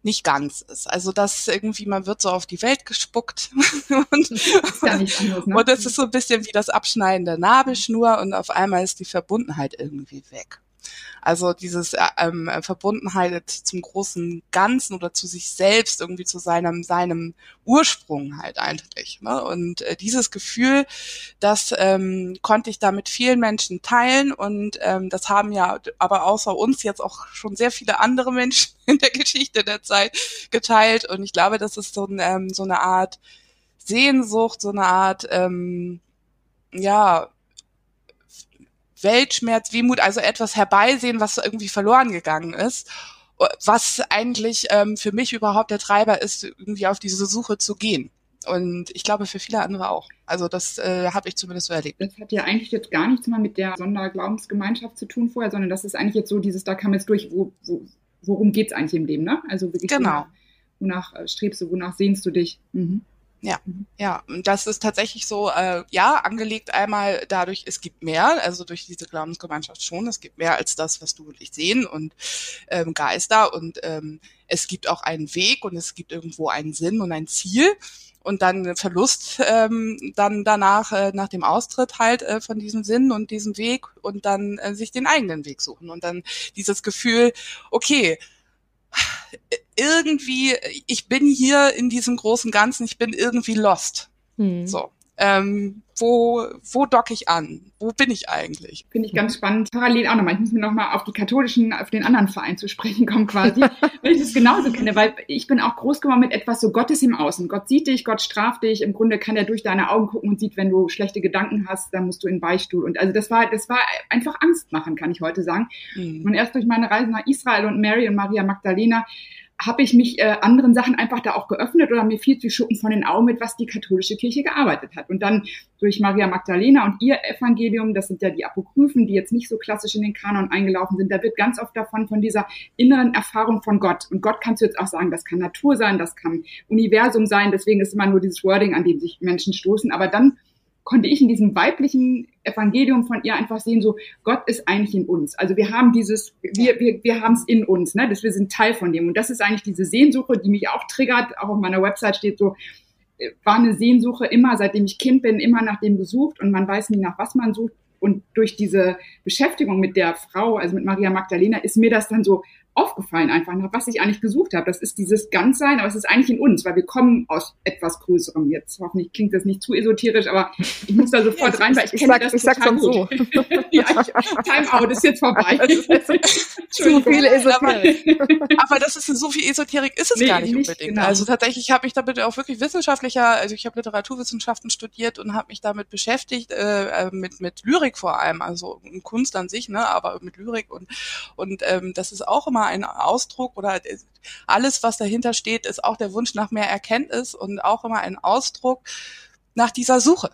nicht ganz ist. Also dass irgendwie man wird so auf die Welt gespuckt <laughs> und, das anders, ne? und das ist so ein bisschen wie das Abschneiden der Nabelschnur und auf einmal ist die Verbundenheit irgendwie weg. Also dieses äh, ähm, Verbundenheit zum großen Ganzen oder zu sich selbst, irgendwie zu seinem, seinem Ursprung halt eigentlich. Ne? Und äh, dieses Gefühl, das ähm, konnte ich da mit vielen Menschen teilen und ähm, das haben ja aber außer uns jetzt auch schon sehr viele andere Menschen <laughs> in der Geschichte der Zeit geteilt. Und ich glaube, das ist so, ein, ähm, so eine Art Sehnsucht, so eine Art, ähm, ja, Weltschmerz, Wehmut, also etwas herbeisehen, was irgendwie verloren gegangen ist, was eigentlich ähm, für mich überhaupt der Treiber ist, irgendwie auf diese Suche zu gehen. Und ich glaube für viele andere auch. Also das äh, habe ich zumindest so erlebt. Das hat ja eigentlich jetzt gar nichts mehr mit der Sonderglaubensgemeinschaft zu tun vorher, sondern das ist eigentlich jetzt so dieses, da kam jetzt durch, wo, wo, worum geht's eigentlich im Leben, ne? Also wirklich, genau. wonach, wonach äh, strebst du, wonach sehnst du dich? Mhm. Ja, mhm. ja, und das ist tatsächlich so, äh, ja, angelegt einmal dadurch, es gibt mehr, also durch diese Glaubensgemeinschaft schon, es gibt mehr als das, was du und ich sehen und ähm, Geister und ähm, es gibt auch einen Weg und es gibt irgendwo einen Sinn und ein Ziel und dann Verlust ähm, dann danach äh, nach dem Austritt halt äh, von diesem Sinn und diesem Weg und dann äh, sich den eigenen Weg suchen und dann dieses Gefühl, okay, irgendwie, ich bin hier in diesem großen Ganzen, ich bin irgendwie lost. Hm. So. Ähm, wo, wo docke ich an? Wo bin ich eigentlich? Finde ich ganz spannend. Parallel auch nochmal. Ich muss mir nochmal auf die katholischen, auf den anderen Verein zu sprechen kommen quasi, <laughs> weil ich das genauso kenne, weil ich bin auch groß geworden mit etwas so Gottes im Außen. Gott sieht dich, Gott straft dich. Im Grunde kann er durch deine Augen gucken und sieht, wenn du schlechte Gedanken hast, dann musst du in den Beichtstuhl. Und also das war, das war einfach Angst machen, kann ich heute sagen. Mhm. Und erst durch meine Reise nach Israel und Mary und Maria Magdalena habe ich mich äh, anderen Sachen einfach da auch geöffnet oder mir viel zu Schuppen von den Augen mit, was die katholische Kirche gearbeitet hat. Und dann durch Maria Magdalena und ihr Evangelium, das sind ja die Apokryphen, die jetzt nicht so klassisch in den Kanon eingelaufen sind, da wird ganz oft davon von dieser inneren Erfahrung von Gott. Und Gott kannst du jetzt auch sagen, das kann Natur sein, das kann Universum sein, deswegen ist immer nur dieses Wording, an dem sich Menschen stoßen. Aber dann konnte ich in diesem weiblichen Evangelium von ihr einfach sehen, so Gott ist eigentlich in uns. Also wir haben dieses, wir, wir, wir haben es in uns, ne? dass wir sind Teil von dem. Und das ist eigentlich diese Sehnsuche, die mich auch triggert. Auch auf meiner Website steht so, äh, war eine Sehnsuche immer, seitdem ich Kind bin, immer nach dem gesucht und man weiß nie, nach was man sucht. Und durch diese Beschäftigung mit der Frau, also mit Maria Magdalena, ist mir das dann so aufgefallen einfach, nach was ich eigentlich gesucht habe. Das ist dieses Ganzsein, aber es ist eigentlich in uns, weil wir kommen aus etwas Größerem. Jetzt hoffentlich klingt das nicht zu esoterisch, aber ich muss da <laughs> sofort rein, weil ich, ich kenne sag, das ich total gut. So. <laughs> ja, Timeout ist jetzt vorbei. <laughs> zu viel Esoterik. Aber, das ist so viel Esoterik ist es nee, gar nicht, nicht unbedingt. Genau. Also tatsächlich habe ich damit auch wirklich wissenschaftlicher, also ich habe Literaturwissenschaften studiert und habe mich damit beschäftigt, äh, mit mit Lyrik vor allem, also Kunst an sich, ne, aber mit Lyrik und und ähm, das ist auch immer immer ein Ausdruck oder alles, was dahinter steht, ist auch der Wunsch nach mehr Erkenntnis und auch immer ein Ausdruck nach dieser Suche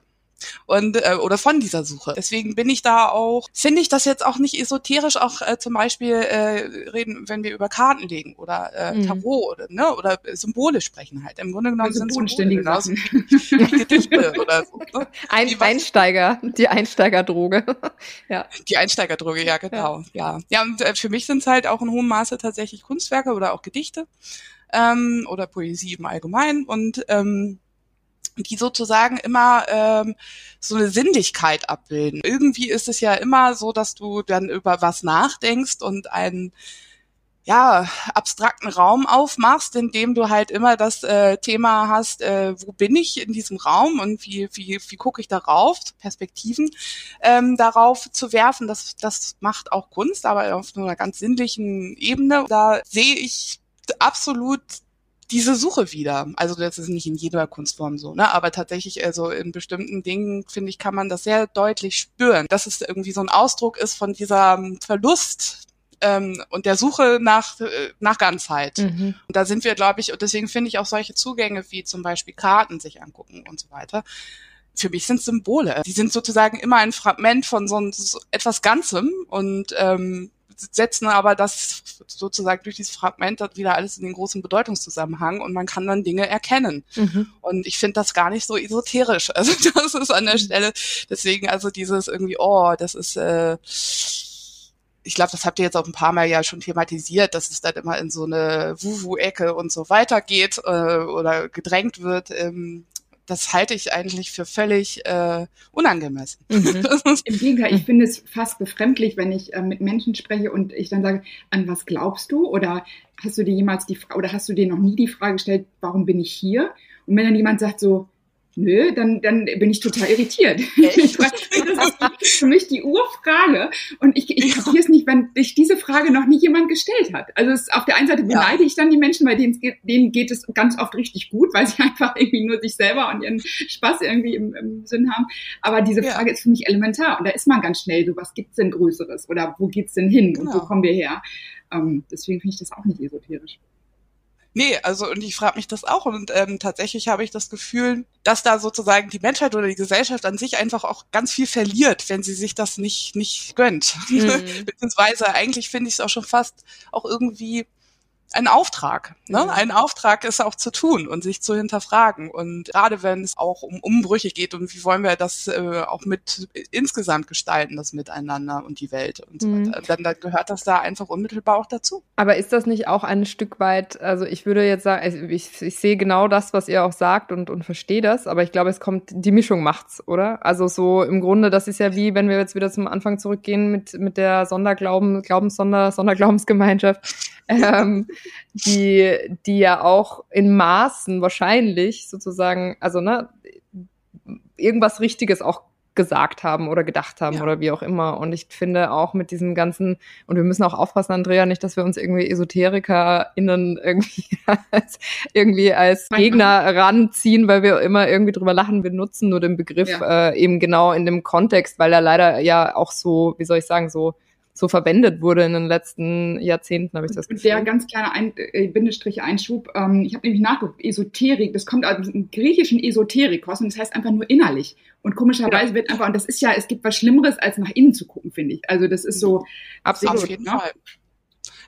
und äh, oder von dieser Suche. Deswegen bin ich da auch, finde ich das jetzt auch nicht esoterisch, auch äh, zum Beispiel äh, reden, wenn wir über Karten legen oder äh, mhm. Tarot oder ne oder Symbole sprechen halt. Im Grunde genommen sind Symbole genauso Gedichte oder so. Ne? <laughs> Ein, die Einsteiger, die Einsteigerdroge. <laughs> ja. Die Einsteigerdroge, ja genau. Ja, ja, ja und äh, für mich sind es halt auch in hohem Maße tatsächlich Kunstwerke oder auch Gedichte ähm, oder Poesie im Allgemeinen und ähm, die sozusagen immer ähm, so eine Sinnlichkeit abbilden. Irgendwie ist es ja immer so, dass du dann über was nachdenkst und einen ja, abstrakten Raum aufmachst, in dem du halt immer das äh, Thema hast, äh, wo bin ich in diesem Raum und wie, wie, wie gucke ich darauf, Perspektiven ähm, darauf zu werfen. Das, das macht auch Kunst, aber auf einer ganz sinnlichen Ebene. Da sehe ich absolut diese Suche wieder. Also das ist nicht in jeder Kunstform so, ne? Aber tatsächlich, also in bestimmten Dingen, finde ich, kann man das sehr deutlich spüren, dass es irgendwie so ein Ausdruck ist von dieser ähm, Verlust ähm, und der Suche nach, äh, nach Ganzheit. Mhm. Und da sind wir, glaube ich, und deswegen finde ich auch solche Zugänge wie zum Beispiel Karten sich angucken und so weiter. Für mich sind Symbole. Die sind sozusagen immer ein Fragment von so, so etwas Ganzem und ähm, setzen aber das sozusagen durch dieses Fragment wieder alles in den großen Bedeutungszusammenhang und man kann dann Dinge erkennen. Mhm. Und ich finde das gar nicht so esoterisch. <laughs> Also das ist an der mhm. Stelle, deswegen also dieses irgendwie, oh, das ist äh, ich glaube, das habt ihr jetzt auch ein paar Mal ja schon thematisiert, dass es dann immer in so eine Wuhu-Ecke und so weiter geht äh, oder gedrängt wird. Ähm, das halte ich eigentlich für völlig äh, unangemessen. Mhm. <laughs> Im Gegenteil, ich finde es fast befremdlich, wenn ich äh, mit Menschen spreche und ich dann sage, an was glaubst du? Oder hast du dir jemals die oder hast du dir noch nie die Frage gestellt, warum bin ich hier? Und wenn dann jemand sagt so, nö, dann, dann bin ich total irritiert. <laughs> Das ist für mich die Urfrage. Und ich, ich kapiere es nicht, wenn sich diese Frage noch nie jemand gestellt hat. Also es, auf der einen Seite beneide ja. ich dann die Menschen, bei denen, geht, denen geht es ganz oft richtig gut, weil sie <laughs> einfach irgendwie nur sich selber und ihren Spaß irgendwie im, im Sinn haben. Aber diese Frage ja. ist für mich elementar. Und da ist man ganz schnell so, was gibt's denn Größeres? Oder wo geht's denn hin? Genau. Und wo genau. kommen wir her? Ähm, deswegen finde ich das auch nicht esoterisch. Nee, also und ich frage mich das auch und ähm, tatsächlich habe ich das Gefühl, dass da sozusagen die Menschheit oder die Gesellschaft an sich einfach auch ganz viel verliert, wenn sie sich das nicht nicht gönnt. Mhm. <laughs> Beziehungsweise eigentlich finde ich es auch schon fast auch irgendwie ein Auftrag. Ne? Ein Auftrag ist auch zu tun und sich zu hinterfragen. Und gerade wenn es auch um Umbrüche geht und wie wollen wir das äh, auch mit insgesamt gestalten, das Miteinander und die Welt und so mhm. weiter, dann, dann gehört das da einfach unmittelbar auch dazu. Aber ist das nicht auch ein Stück weit, also ich würde jetzt sagen, also ich, ich sehe genau das, was ihr auch sagt und, und verstehe das, aber ich glaube, es kommt, die Mischung macht's, oder? Also so im Grunde, das ist ja wie, wenn wir jetzt wieder zum Anfang zurückgehen mit, mit der Sonderglauben, Glaubenssonder, Sonderglaubensgemeinschaft. Ähm, die, die ja auch in Maßen wahrscheinlich sozusagen, also ne, irgendwas Richtiges auch gesagt haben oder gedacht haben ja. oder wie auch immer. Und ich finde auch mit diesem ganzen, und wir müssen auch aufpassen, Andrea, nicht, dass wir uns irgendwie EsoterikerInnen irgendwie <laughs> als, irgendwie als Gegner ranziehen, weil wir immer irgendwie drüber lachen. Wir nutzen nur den Begriff ja. äh, eben genau in dem Kontext, weil er leider ja auch so, wie soll ich sagen, so so verwendet wurde in den letzten Jahrzehnten, habe ich das Gefühl. Der ganz kleine Ein äh, Bindestrich Einschub. Ähm, ich habe nämlich nachgeguckt, Esoterik, das kommt aus dem griechischen Esoterikos und das heißt einfach nur innerlich. Und komischerweise ja. wird einfach, und das ist ja, es gibt was Schlimmeres, als nach innen zu gucken, finde ich. Also das ist so. Absolut. Auf jeden ne? Fall.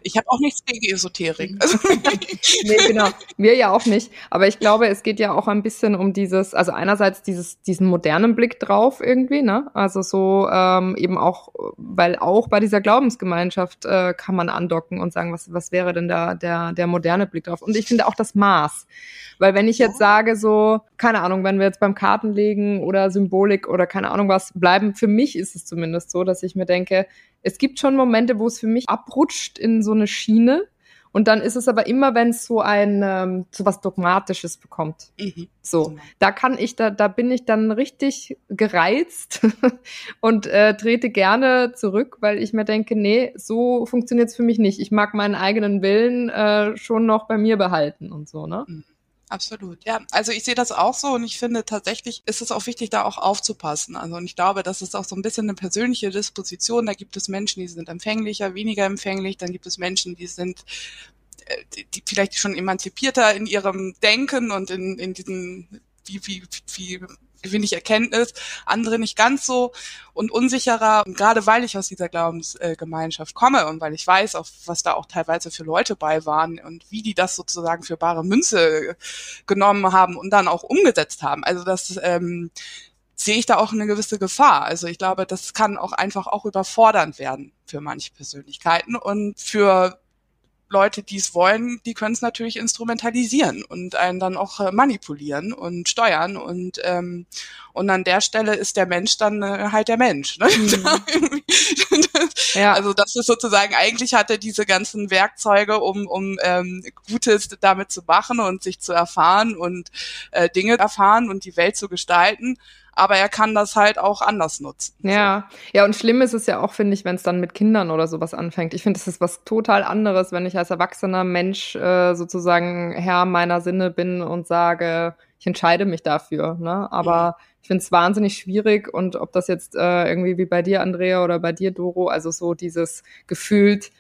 Ich habe auch nichts gegen Esoterik. Also <laughs> nee, genau. Wir ja auch nicht. Aber ich glaube, es geht ja auch ein bisschen um dieses, also einerseits dieses, diesen modernen Blick drauf irgendwie, ne? Also so ähm, eben auch, weil auch bei dieser Glaubensgemeinschaft äh, kann man andocken und sagen, was, was wäre denn da der, der moderne Blick drauf? Und ich finde auch das Maß. Weil wenn ich jetzt sage, so, keine Ahnung, wenn wir jetzt beim Kartenlegen oder Symbolik oder keine Ahnung was bleiben, für mich ist es zumindest so, dass ich mir denke, es gibt schon Momente, wo es für mich abrutscht in so eine Schiene. Und dann ist es aber immer, wenn es so ein ähm, so was Dogmatisches bekommt. Mhm. So, da kann ich, da, da bin ich dann richtig gereizt <laughs> und äh, trete gerne zurück, weil ich mir denke, nee, so funktioniert's für mich nicht. Ich mag meinen eigenen Willen äh, schon noch bei mir behalten und so, ne? Mhm. Absolut, ja. Also ich sehe das auch so und ich finde tatsächlich ist es auch wichtig, da auch aufzupassen. Also und ich glaube, das ist auch so ein bisschen eine persönliche Disposition. Da gibt es Menschen, die sind empfänglicher, weniger empfänglich. Dann gibt es Menschen, die sind äh, die, die vielleicht schon emanzipierter in ihrem Denken und in, in diesen wie, wie, wie ich Erkenntnis, andere nicht ganz so und unsicherer. Und gerade weil ich aus dieser Glaubensgemeinschaft komme und weil ich weiß, auch, was da auch teilweise für Leute bei waren und wie die das sozusagen für bare Münze genommen haben und dann auch umgesetzt haben. Also das ähm, sehe ich da auch eine gewisse Gefahr. Also ich glaube, das kann auch einfach auch überfordernd werden für manche Persönlichkeiten und für Leute, die es wollen, die können es natürlich instrumentalisieren und einen dann auch äh, manipulieren und steuern und ähm, und an der Stelle ist der Mensch dann äh, halt der Mensch. Ne? Mhm. <laughs> ja. Also das ist sozusagen eigentlich hat er diese ganzen Werkzeuge, um um ähm, Gutes damit zu machen und sich zu erfahren und äh, Dinge erfahren und die Welt zu gestalten aber er kann das halt auch anders nutzen. Ja, ja, und schlimm ist es ja auch, finde ich, wenn es dann mit Kindern oder sowas anfängt. Ich finde, das ist was total anderes, wenn ich als erwachsener Mensch äh, sozusagen Herr meiner Sinne bin und sage, ich entscheide mich dafür. Ne? Aber mhm. ich finde es wahnsinnig schwierig und ob das jetzt äh, irgendwie wie bei dir, Andrea, oder bei dir, Doro, also so dieses gefühlt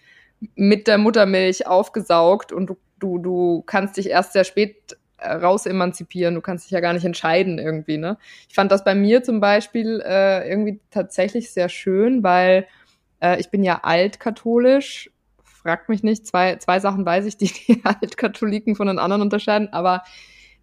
mit der Muttermilch aufgesaugt und du, du, du kannst dich erst sehr spät raus emanzipieren. Du kannst dich ja gar nicht entscheiden irgendwie, ne? Ich fand das bei mir zum Beispiel äh, irgendwie tatsächlich sehr schön, weil Äh, ich bin ja altkatholisch, fragt mich nicht, zwei, zwei Sachen weiß ich, die <laughs> die Altkatholiken von den anderen unterscheiden, aber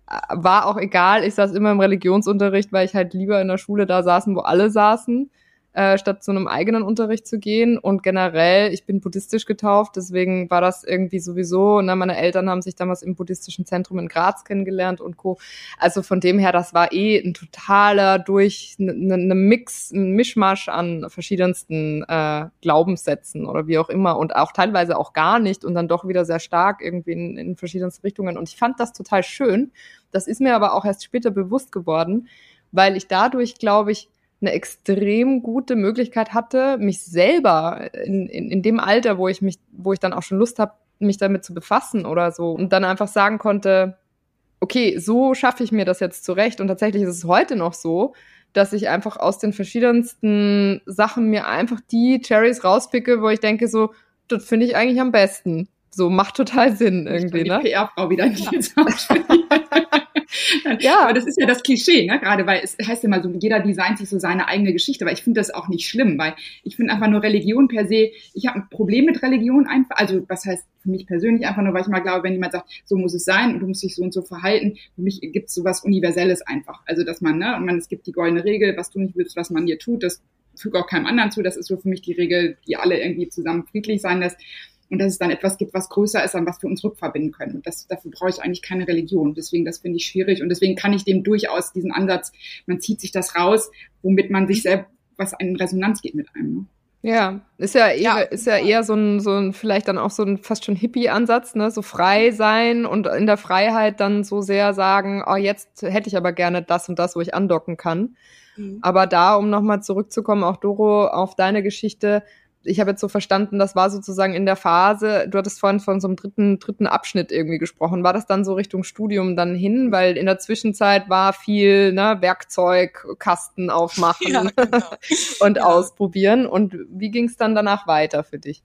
äh, war auch egal. Ich saß immer im Religionsunterricht, weil ich halt lieber in der Schule da saßen, wo alle saßen äh, statt zu einem eigenen Unterricht zu gehen. Und generell, ich bin buddhistisch getauft, deswegen war das irgendwie sowieso, ne, meine Eltern haben sich damals im buddhistischen Zentrum in Graz kennengelernt und Co. Also von dem her, das war eh ein totaler durch eine ne, ne Mix, ein Mischmasch an verschiedensten äh, Glaubenssätzen oder wie auch immer und auch teilweise auch gar nicht und dann doch wieder sehr stark irgendwie in, in verschiedensten Richtungen. Und ich fand das total schön. Das ist mir aber auch erst später bewusst geworden, weil ich dadurch, glaube ich, eine extrem gute Möglichkeit hatte, mich selber in, in, in dem Alter, wo ich mich, wo ich dann auch schon Lust habe, mich damit zu befassen oder so und dann einfach sagen konnte, okay, so schaffe ich mir das jetzt zurecht und tatsächlich ist es heute noch so, dass ich einfach aus den verschiedensten Sachen mir einfach die Cherries rauspicke, wo ich denke so, das finde ich eigentlich am besten. So macht total Sinn irgendwie, ich ne? PR-Frau wieder ja. <laughs> <laughs> ja, aber das ist ja das Klischee, ne? gerade weil es heißt immer so, jeder designt sich so seine eigene Geschichte, aber ich finde das auch nicht schlimm, weil ich finde einfach nur Religion per se, ich habe ein Problem mit Religion einfach, also was heißt für mich persönlich einfach nur, weil ich mal glaube, wenn jemand sagt, so muss es sein und du musst dich so und so verhalten, für mich gibt es sowas Universelles einfach, also dass man, ne, und man, es gibt die goldene Regel, was du nicht willst, was man dir tut, das füge auch keinem anderen zu, das ist so für mich die Regel, die alle irgendwie zusammen friedlich sein lässt und dass es dann etwas gibt, was größer ist, an was wir uns rückverbinden können. Und das, dafür brauche ich eigentlich keine Religion. Deswegen, das finde ich schwierig. Und deswegen kann ich dem durchaus diesen Ansatz, man zieht sich das raus, womit man sich selbst, was in Resonanz geht mit einem. Ne? Ja, ist ja, eher, ja. ist ja eher so ein, so ein, vielleicht dann auch so ein fast schon Hippie-Ansatz, ne, so frei sein und in der Freiheit dann so sehr sagen, oh, jetzt hätte ich aber gerne das und das, wo ich andocken kann. Mhm. Aber da, um nochmal zurückzukommen, auch Doro, auf deine Geschichte, ich habe jetzt so verstanden, das war sozusagen in der Phase, du hattest vorhin von so einem dritten, dritten Abschnitt irgendwie gesprochen. War das dann so Richtung Studium dann hin? Weil in der Zwischenzeit war viel ne, Werkzeug, Kasten aufmachen <laughs> ja, genau. <laughs> und ja. ausprobieren. Und wie ging es dann danach weiter für dich?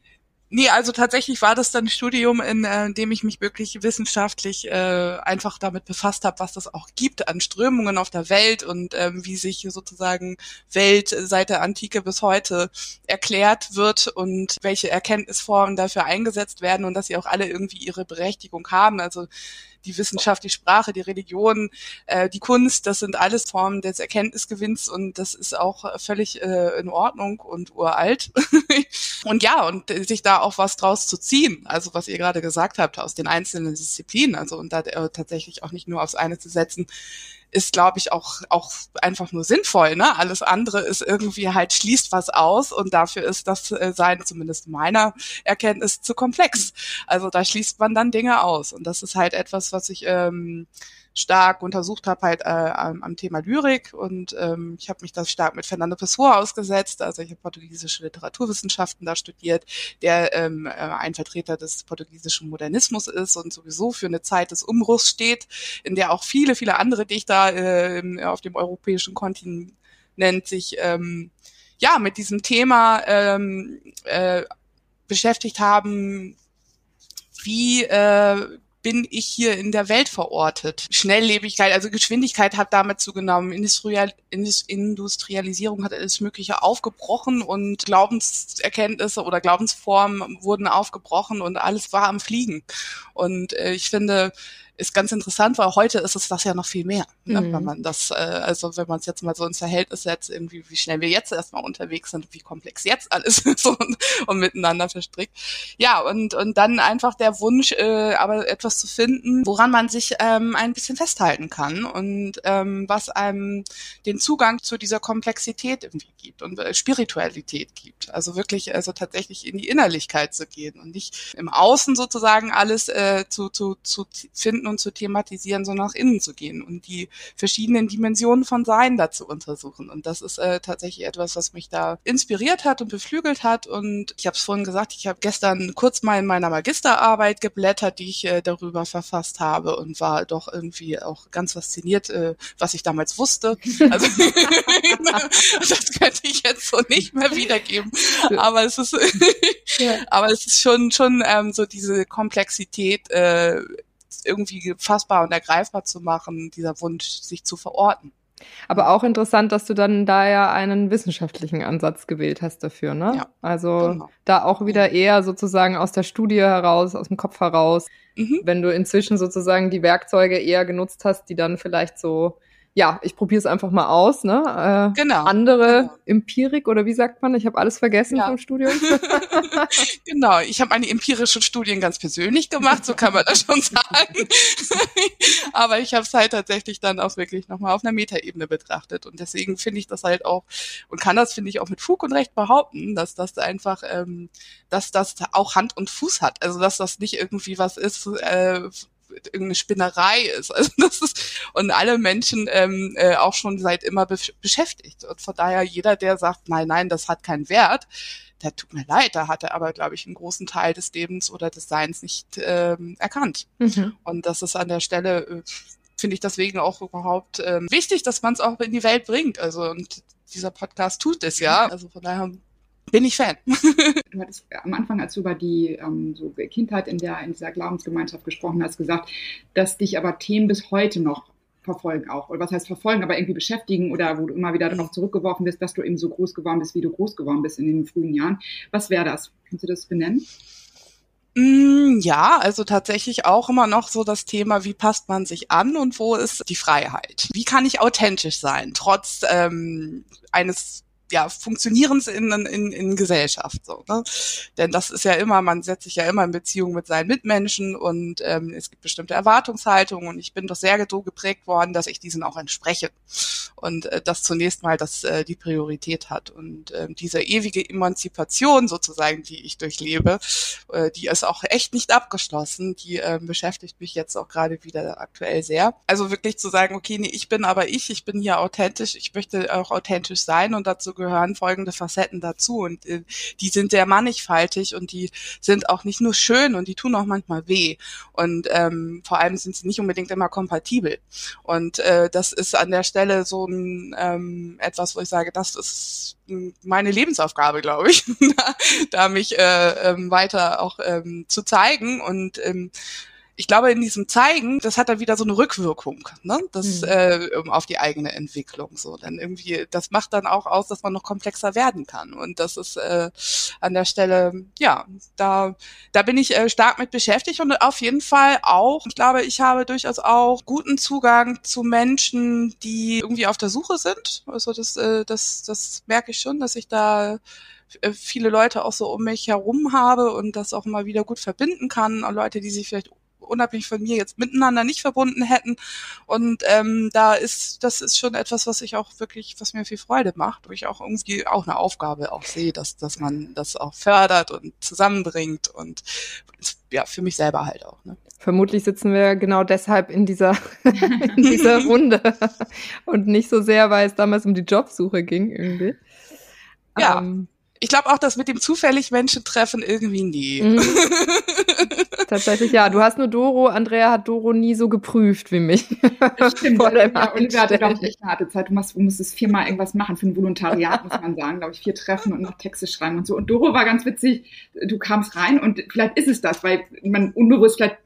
Nee, also tatsächlich war das dann ein Studium, in äh, dem ich mich wirklich wissenschaftlich äh, einfach damit befasst habe, was das auch gibt an Strömungen auf der Welt und ähm, wie sich sozusagen Welt seit der Antike bis heute erklärt wird und welche Erkenntnisformen dafür eingesetzt werden und dass sie auch alle irgendwie ihre Berechtigung haben. Also die Wissenschaft, die Sprache, die Religion, äh, die Kunst, das sind alles Formen des Erkenntnisgewinns und das ist auch völlig äh, in Ordnung und uralt. <laughs> und ja, und sich da auch was draus zu ziehen, also was ihr gerade gesagt habt, aus den einzelnen Disziplinen, also und da äh, tatsächlich auch nicht nur aufs eine zu setzen, ist, glaube ich, auch, auch einfach nur sinnvoll. Ne? Alles andere ist irgendwie halt schließt was aus und dafür ist das äh, Sein, zumindest meiner Erkenntnis, zu komplex. Also da schließt man dann Dinge aus. Und das ist halt etwas, was ich ähm, stark untersucht habe halt äh, am, am Thema Lyrik und ähm, ich habe mich da stark mit Fernando Pessoa ausgesetzt. Also ich habe portugiesische Literaturwissenschaften da studiert, der ähm, äh, ein Vertreter des portugiesischen Modernismus ist und sowieso für eine Zeit des Umbruchs steht, in der auch viele, viele andere Dichter äh, auf dem europäischen Kontinent sich ähm, ja mit diesem Thema ähm, äh, beschäftigt haben, wie äh, bin ich hier in der Welt verortet. Schnelllebigkeit, also Geschwindigkeit hat damit zugenommen. Industrial, Industrialisierung hat alles Mögliche aufgebrochen und Glaubenserkenntnisse oder Glaubensformen wurden aufgebrochen und alles war am Fliegen. Und äh, ich finde, ist ganz interessant, weil heute ist es das ja noch viel mehr. Ne? Mhm. Wenn man das, äh, also wenn man es jetzt mal so ins Verhältnis setzt, irgendwie, wie schnell wir jetzt erstmal unterwegs sind, wie komplex jetzt alles <laughs> ist und, und miteinander verstrickt. Ja, und, und dann einfach der Wunsch, äh, aber etwas zu finden, woran man sich ähm, ein bisschen festhalten kann und ähm, was einem den Zugang zu dieser Komplexität irgendwie gibt und äh, Spiritualität gibt. Also wirklich, also tatsächlich in die Innerlichkeit zu gehen und nicht im Außen sozusagen alles äh, zu, zu, zu finden finden und zu thematisieren, sondern nach innen zu gehen und die verschiedenen Dimensionen von Sein da zu untersuchen. Und das ist äh, tatsächlich etwas, was mich da inspiriert hat und beflügelt hat. Und ich habe es vorhin gesagt, ich habe gestern kurz mal in meiner Magisterarbeit geblättert, die ich äh, darüber verfasst habe und war doch irgendwie auch ganz fasziniert, äh, was ich damals wusste. Also <laughs> das könnte ich jetzt so nicht mehr wiedergeben. Aber es ist, <laughs> aber es ist schon schon ähm, so diese Komplexität äh, irgendwie fassbar und ergreifbar zu machen, dieser Wunsch, sich zu verorten. Aber auch interessant, dass du dann da ja einen wissenschaftlichen Ansatz gewählt hast dafür, ne? Ja, also genau. da auch wieder eher sozusagen aus der Studie heraus, aus dem Kopf heraus, mhm. wenn du inzwischen sozusagen die Werkzeuge eher genutzt hast, die dann vielleicht so ja, ich probiere es einfach mal aus, ne? Äh, genau. Andere genau. Empirik oder wie sagt man? Ich habe alles vergessen ja. vom Studium. <laughs> <laughs> genau, ich habe meine empirischen Studien ganz persönlich gemacht, so kann man das schon sagen. <laughs> Aber ich habe es halt tatsächlich dann auch wirklich nochmal auf einer Metaebene betrachtet. Und deswegen finde ich das halt auch und kann das, finde ich, auch mit Fug und Recht behaupten, dass das einfach, ähm, dass das auch Hand und Fuß hat. Also dass das nicht irgendwie was ist, äh, irgendeine Spinnerei ist. <laughs> Also das ist und alle Menschen ähm, äh, auch schon seit immer be beschäftigt. Und von daher jeder, der sagt, nein, nein, das hat keinen Wert, der tut mir leid, da hat er aber, glaube ich, einen großen Teil des Lebens oder des Seins nicht ähm, erkannt. Mhm. Und das ist an der Stelle, äh, finde ich deswegen auch überhaupt ähm, wichtig, dass man es auch in die Welt bringt. Also und dieser Podcast tut es ja. Also von daher bin ich Fan. <laughs> du hattest am Anfang, als du über die ähm, so Kindheit in, der, in dieser Glaubensgemeinschaft gesprochen hast, gesagt, dass dich aber Themen bis heute noch verfolgen auch. Oder was heißt verfolgen, aber irgendwie beschäftigen oder wo du immer wieder darauf zurückgeworfen bist, dass du eben so groß geworden bist, wie du groß geworden bist in den frühen Jahren. Was wäre das? Kannst du das benennen? Mm, ja, also tatsächlich auch immer noch so das Thema, wie passt man sich an und wo ist die Freiheit? Wie kann ich authentisch sein, trotz ähm, eines ja, Funktionierens in, in, in Gesellschaft. So, ne? Denn das ist ja immer, man setzt sich ja immer in Beziehung mit seinen Mitmenschen und ähm, es gibt bestimmte Erwartungshaltungen und ich bin doch sehr so geprägt worden, dass ich diesen auch entspreche. Und äh, das zunächst mal das äh, die Priorität hat. Und äh, diese ewige Emanzipation sozusagen, die ich durchlebe, äh, die ist auch echt nicht abgeschlossen. Die äh, beschäftigt mich jetzt auch gerade wieder aktuell sehr. Also wirklich zu sagen, okay, nee, ich bin aber ich, ich bin hier authentisch, ich möchte auch authentisch sein und dazu gehören folgende Facetten dazu und äh, die sind sehr mannigfaltig und die sind auch nicht nur schön und die tun auch manchmal weh und ähm, vor allem sind sie nicht unbedingt immer kompatibel und äh, das ist an der Stelle so ein ähm, etwas, wo ich sage, das ist meine Lebensaufgabe, glaube ich, <laughs> da, mich äh, ähm, weiter auch ähm, zu zeigen und ähm, ich glaube, in diesem Zeigen, das hat dann wieder so eine Rückwirkung, ne? Das mhm. äh, auf die eigene Entwicklung so. Dann irgendwie, das macht dann auch aus, dass man noch komplexer werden kann. Und das ist äh, an der Stelle, ja, da, da bin ich äh, stark mit beschäftigt und auf jeden Fall auch, ich glaube, ich habe durchaus auch guten Zugang zu Menschen, die irgendwie auf der Suche sind. Also das, äh, das, das merke ich schon, dass ich da äh, viele Leute auch so um mich herum habe und das auch mal wieder gut verbinden kann. Leute, die sich vielleicht unabhängig von mir jetzt miteinander nicht verbunden hätten. Und ähm, da ist, das ist schon etwas, was ich auch wirklich, was mir viel Freude macht, wo ich auch irgendwie auch eine Aufgabe auch sehe, dass, dass man das auch fördert und zusammenbringt und ja, für mich selber halt auch. Ne? Vermutlich sitzen wir genau deshalb in dieser, <laughs> in dieser Runde und nicht so sehr, weil es damals um die Jobsuche ging irgendwie. Ja. Ähm, ich glaube auch, dass mit dem zufällig Menschen treffen irgendwie nie. Mhm. <laughs> Tatsächlich, ja. Du hast nur Doro, Andrea hat Doro nie so geprüft wie mich. Das stimmt. <laughs> Vor ja, und wir hatten, glaube ich, echt eine harte Zeit. Du, musst, du musstest viermal irgendwas machen für ein Volontariat, muss man sagen. Glaube ich, vier Treffen und noch Texte schreiben und so. Und Doro war ganz witzig. Du kamst rein und vielleicht ist es das, weil man unbewusst vielleicht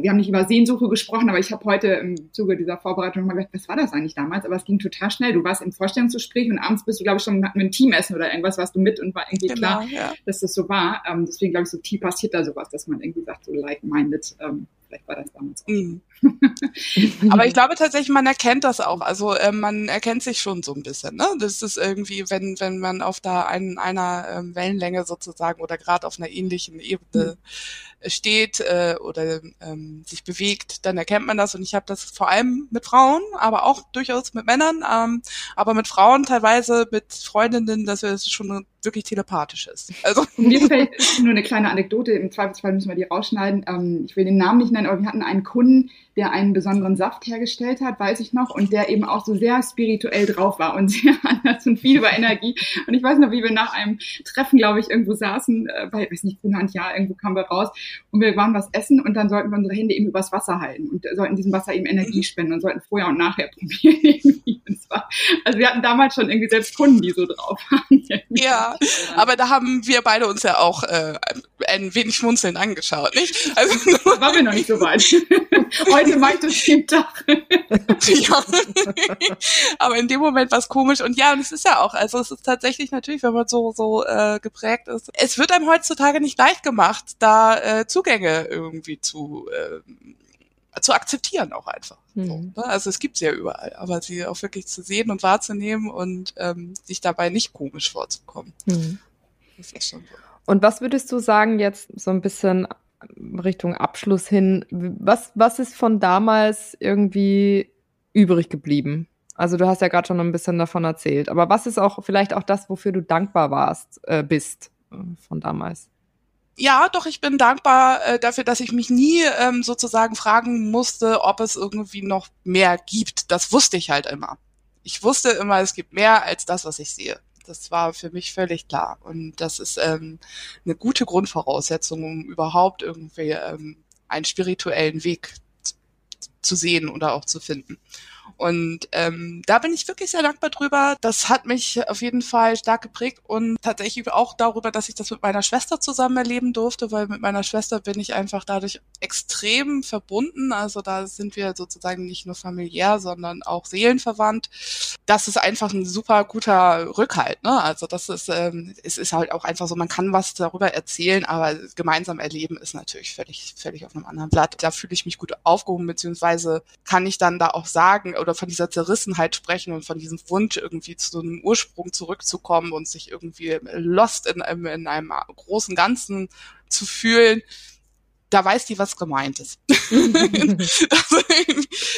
wir haben nicht über Sehnsuche gesprochen, aber ich habe heute im Zuge dieser Vorbereitung mal gedacht, was war das eigentlich damals? Aber es ging total schnell. Du warst im Vorstellungsgespräch und abends bist du, glaube ich, schon hatten wir ein Teamessen oder irgendwas, warst du mit und war irgendwie genau, klar, ja. dass das so war. Ähm, deswegen glaube ich, so tief passiert da sowas, dass man irgendwie sagt, so like-minded. Ähm, vielleicht war das damals auch. Mhm. <laughs> Aber ich glaube tatsächlich, man erkennt das auch. Also äh, man erkennt sich schon so ein bisschen. Ne? Das ist irgendwie, wenn wenn man auf da ein, einer ähm, Wellenlänge sozusagen oder gerade auf einer ähnlichen Ebene mhm. steht äh, oder ähm, sich bewegt, dann erkennt man das. Und ich habe das vor allem mit Frauen, aber auch durchaus mit Männern, ähm, aber mit Frauen teilweise mit Freundinnen, dass es schon wirklich telepathisch ist. Also <laughs> mir fällt nur eine kleine Anekdote. Im Zweifelsfall müssen wir die rausschneiden. Ähm, ich will den Namen nicht nennen, aber wir hatten einen Kunden, der einen besonderen Saft hergestellt hat, weiß ich noch, und der eben auch so sehr spirituell drauf war und <laughs> sehr anders und viel über Energie. Und ich weiß noch, wie wir nach einem Treffen, glaube ich, irgendwo saßen, äh, bei, weiß nicht, Grünhand, ja, irgendwo kamen wir raus und wir waren was essen und dann sollten wir unsere Hände eben übers Wasser halten und sollten diesem Wasser eben Energie mhm. spenden und sollten vorher und nachher <laughs> probieren. also wir hatten damals schon irgendwie selbst Kunden, die so drauf waren. Ja, <laughs> aber da haben wir beide uns ja auch äh, ein wenig schmunzeln angeschaut, nicht? Also, <laughs> waren wir noch nicht so weit. <laughs> Heute mache ich das jeden Tag. ja. Aber in dem Moment war es komisch. Und ja, und es ist ja auch, also es ist tatsächlich natürlich, wenn man so, so äh, geprägt ist, es wird einem heutzutage nicht leicht gemacht, da äh, Zugänge irgendwie zu äh, zu akzeptieren auch einfach. Mhm. So, ne? Also es gibt sie ja überall, aber sie auch wirklich zu sehen und wahrzunehmen und ähm, sich dabei nicht komisch vorzukommen. Mhm. Das ist schon so. Und was würdest du sagen jetzt so ein bisschen Richtung Abschluss hin? Was, was ist von damals irgendwie übrig geblieben? Also du hast ja gerade schon ein bisschen davon erzählt, aber was ist auch vielleicht auch das, wofür du dankbar warst, äh, bist äh, von damals? Ja, doch, ich bin dankbar äh, dafür, dass ich mich nie ähm, sozusagen fragen musste, ob es irgendwie noch mehr gibt. Das wusste ich halt immer. Ich wusste immer, es gibt mehr als das, was ich sehe. Das war für mich völlig klar. Und das ist ähm, eine gute Grundvoraussetzung, um überhaupt irgendwie ähm, einen spirituellen Weg zu sehen oder auch zu finden. Und ähm, da bin ich wirklich sehr dankbar drüber. Das hat mich auf jeden Fall stark geprägt und tatsächlich auch darüber, dass ich das mit meiner Schwester zusammen erleben durfte, weil mit meiner Schwester bin ich einfach dadurch extrem verbunden. Also da sind wir sozusagen nicht nur familiär, sondern auch seelenverwandt. Das ist einfach ein super guter Rückhalt. Ne? Also das ist, ähm, es ist halt auch einfach so, man kann was darüber erzählen, aber gemeinsam erleben ist natürlich völlig, völlig auf einem anderen Blatt. Da fühle ich mich gut aufgehoben, beziehungsweise kann ich dann da auch sagen, oder von dieser Zerrissenheit sprechen und von diesem Wunsch irgendwie zu einem Ursprung zurückzukommen und sich irgendwie lost in, in einem großen Ganzen zu fühlen da weiß die, was gemeint ist. <laughs> <laughs> also,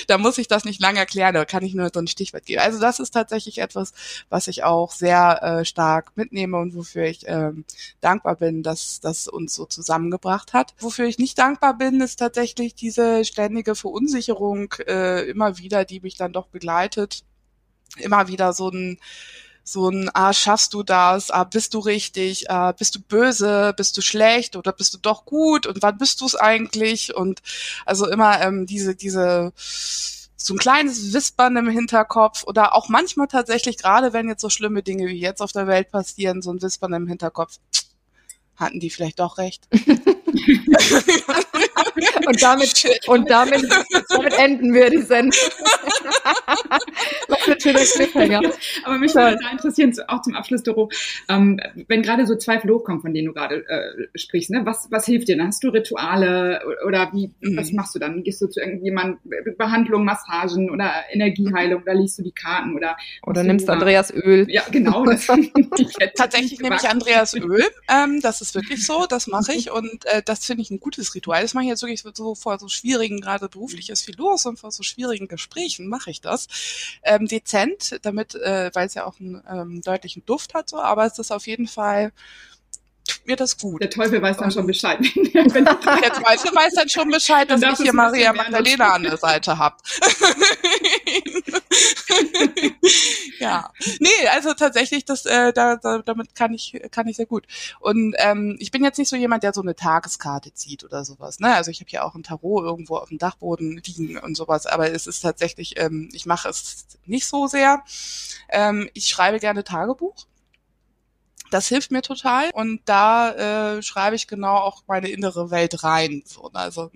da muss ich das nicht lange erklären, da kann ich nur so ein Stichwort geben. Also das ist tatsächlich etwas, was ich auch sehr äh, stark mitnehme und wofür ich ähm, dankbar bin, dass das uns so zusammengebracht hat. Wofür ich nicht dankbar bin, ist tatsächlich diese ständige Verunsicherung äh, immer wieder, die mich dann doch begleitet. Immer wieder so ein so ein, ah, schaffst du das, ah, bist du richtig, ah, bist du böse, bist du schlecht? Oder bist du doch gut? Und wann bist du es eigentlich? Und also immer ähm, diese, diese so ein kleines Wispern im Hinterkopf oder auch manchmal tatsächlich, gerade wenn jetzt so schlimme Dinge wie jetzt auf der Welt passieren, so ein Wispern im Hinterkopf, hatten die vielleicht doch recht. <laughs> <laughs> und damit, und damit, damit enden wir die Sendung. <laughs> Was ein schöner Cliffhanger. <laughs> Aber mich würde da interessieren, auch zum Abschluss, Doro, ähm, wenn gerade so Zweifel hochkommen, von denen du gerade äh, sprichst, ne? was, was hilft dir? Hast du Rituale oder wie, mhm. was machst du dann? Gehst du zu irgendjemandem, Behandlung, Massagen oder Energieheilung oder liest du die Karten oder Oder nimmst Andreas Öl. Ja, genau. Tatsächlich nehme ich Andreas Öl. Ähm, das ist wirklich so, das mache ich und äh, das finde ich ein gutes Ritual. Das mache ich jetzt wirklich so vor so schwierigen, gerade beruflich ist viel los und vor so schwierigen Gesprächen mache ich das. Ähm, dezent, damit, äh, weil es ja auch einen ähm, deutlichen Duft hat, so, aber es ist auf jeden Fall tut mir das gut. Der Teufel weiß dann schon Bescheid. <laughs> der Teufel weiß dann schon Bescheid, dass ich hier Maria Magdalena an der Seite habe. <laughs> ja, nee, also tatsächlich, das, äh, da, da, damit kann ich, kann ich sehr gut. Und ähm, ich bin jetzt nicht so jemand, der so eine Tageskarte zieht oder sowas. Ne? Also ich habe ja auch ein Tarot irgendwo auf dem Dachboden liegen und sowas, aber es ist tatsächlich, ähm, ich mache es nicht so sehr. Ähm, ich schreibe gerne Tagebuch das hilft mir total und da äh, schreibe ich genau auch meine innere Welt rein. So, ne? also,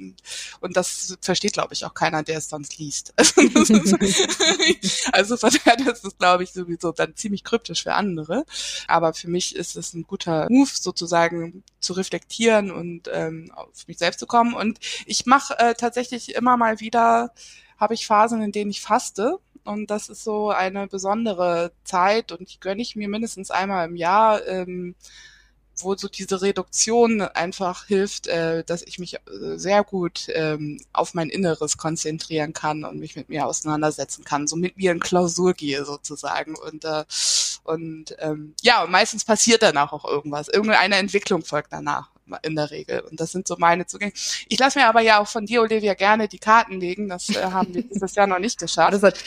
und das versteht, glaube ich, auch keiner, der es sonst liest. <laughs> <laughs> also von daher, das ist, glaube ich, sowieso dann ziemlich kryptisch für andere. Aber für mich ist es ein guter Move, sozusagen zu reflektieren und ähm, auf mich selbst zu kommen. Und ich mache äh, tatsächlich immer mal wieder, habe ich Phasen, in denen ich faste und das ist so eine besondere Zeit und die gönne ich mir mindestens einmal im Jahr, ähm, wo so diese Reduktion einfach hilft, äh, dass ich mich äh, sehr gut ähm, auf mein Inneres konzentrieren kann und mich mit mir auseinandersetzen kann, so mit mir in Klausur gehe sozusagen und äh, und ähm, ja, und meistens passiert danach auch irgendwas. Irgendeine Entwicklung folgt danach in der Regel. Und das sind so meine Zugänge. Ich lasse mir aber ja auch von dir, Olivia, gerne die Karten legen. Das äh, haben wir dieses Jahr noch nicht geschafft. Das hat,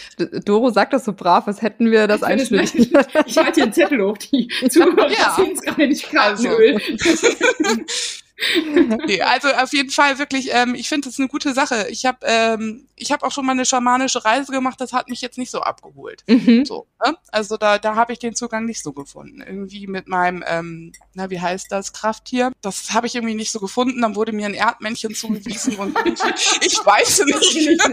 Doro sagt das so brav, als hätten wir das einschließen. Ich halte hier einen Zettel hoch, die <laughs> Zuhörer ja. sehen es gerade nicht Kartenöl. Also. <laughs> <laughs> <laughs> nee, also auf jeden Fall wirklich, ähm, ich finde das eine gute Sache. Ich habe ähm, ich habe auch schon mal eine schamanische Reise gemacht, das hat mich jetzt nicht so abgeholt. Mhm. So, ne? Also da, da habe ich den Zugang nicht so gefunden. Irgendwie mit meinem, ähm, na wie heißt das, Krafttier. Das habe ich irgendwie nicht so gefunden. Dann wurde mir ein Erdmännchen zugewiesen und <laughs> ich weiß nicht. <laughs>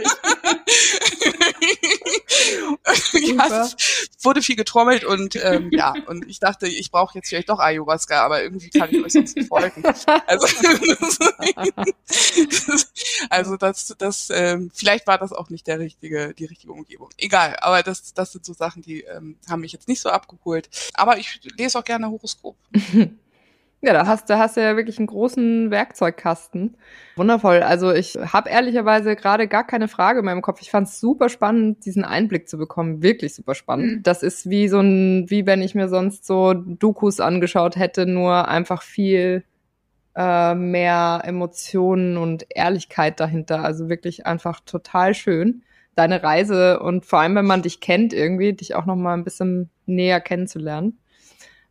ja, es wurde viel getrommelt und ähm, ja, und ich dachte, ich brauche jetzt vielleicht doch Ayahuasca, aber irgendwie kann ich euch sonst nicht folgen. Also, <laughs> also das, das, ähm, vielleicht war das auch nicht der richtige, die richtige Umgebung. Egal, aber das, das sind so Sachen, die ähm, haben mich jetzt nicht so abgeholt. Aber ich lese auch gerne Horoskop. <laughs> Ja, da hast, da hast du ja wirklich einen großen Werkzeugkasten. Wundervoll. Also ich habe ehrlicherweise gerade gar keine Frage in meinem Kopf. Ich fand es super spannend, diesen Einblick zu bekommen. Wirklich super spannend. Mhm. Das ist wie so ein, wie wenn ich mir sonst so Dokus angeschaut hätte, nur einfach viel äh, mehr Emotionen und Ehrlichkeit dahinter. Also wirklich einfach total schön. Deine Reise und vor allem, wenn man dich kennt, irgendwie, dich auch noch mal ein bisschen näher kennenzulernen.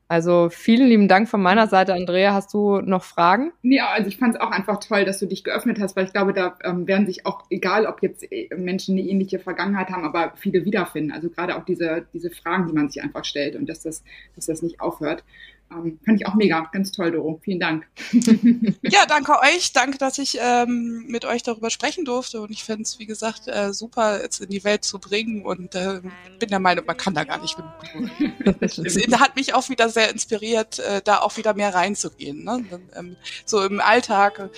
Also vielen lieben Dank von meiner Seite, Andrea. Hast du noch Fragen? Ja, also ich fand es auch einfach toll, dass du dich geöffnet hast, weil ich glaube, da ähm, werden sich auch, egal ob jetzt äh, Menschen eine ähnliche Vergangenheit haben, aber viele wiederfinden. Also gerade auch diese, diese Fragen, die man sich einfach stellt und dass das, dass das nicht aufhört. Ähm, fand ich auch mega, ganz toll, Doro. Vielen Dank. <laughs> ja, danke euch. Danke, dass ich ähm, mit euch darüber sprechen durfte. Und ich finde es, wie gesagt, äh, super, jetzt in die Welt zu bringen. Und äh, bin der Meinung, man kann da gar nicht genug. <laughs> es hat mich auch wieder sehr inspiriert, äh, da auch wieder mehr reinzugehen. Ne? Ähm, so im Alltag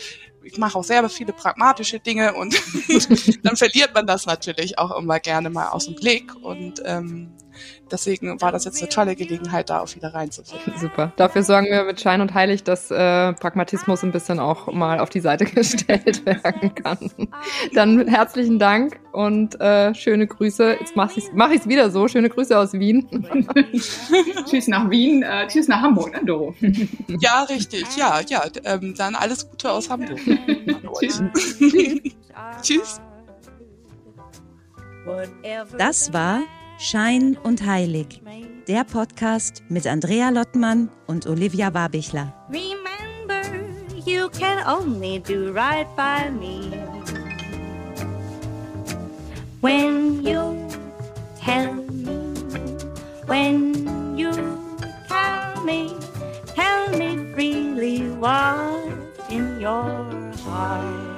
ich mache auch sehr viele pragmatische Dinge und <laughs> dann verliert man das natürlich auch immer gerne mal aus dem Blick. Und ähm, deswegen war das jetzt eine tolle Gelegenheit, da auch wieder reinzufinden. Super. Dafür sorgen wir mit Schein und Heilig, dass äh, Pragmatismus ein bisschen auch mal auf die Seite <laughs> gestellt werden kann. Dann herzlichen Dank und äh, schöne Grüße. Jetzt mache ich es mach wieder so. Schöne Grüße aus Wien. <laughs> tschüss nach Wien, äh, tschüss nach Hamburg, ne, Doro? <laughs> ja, richtig. Ja, ja. Ähm, dann alles Gute aus Hamburg. tschüss. tschüss. Das war Schein und Heilig, der Podcast mit Andrea Lottmann und Olivia Warbichler. Remember, you can only do right by me. When you tell me, when you tell me, tell me freely what's in your heart.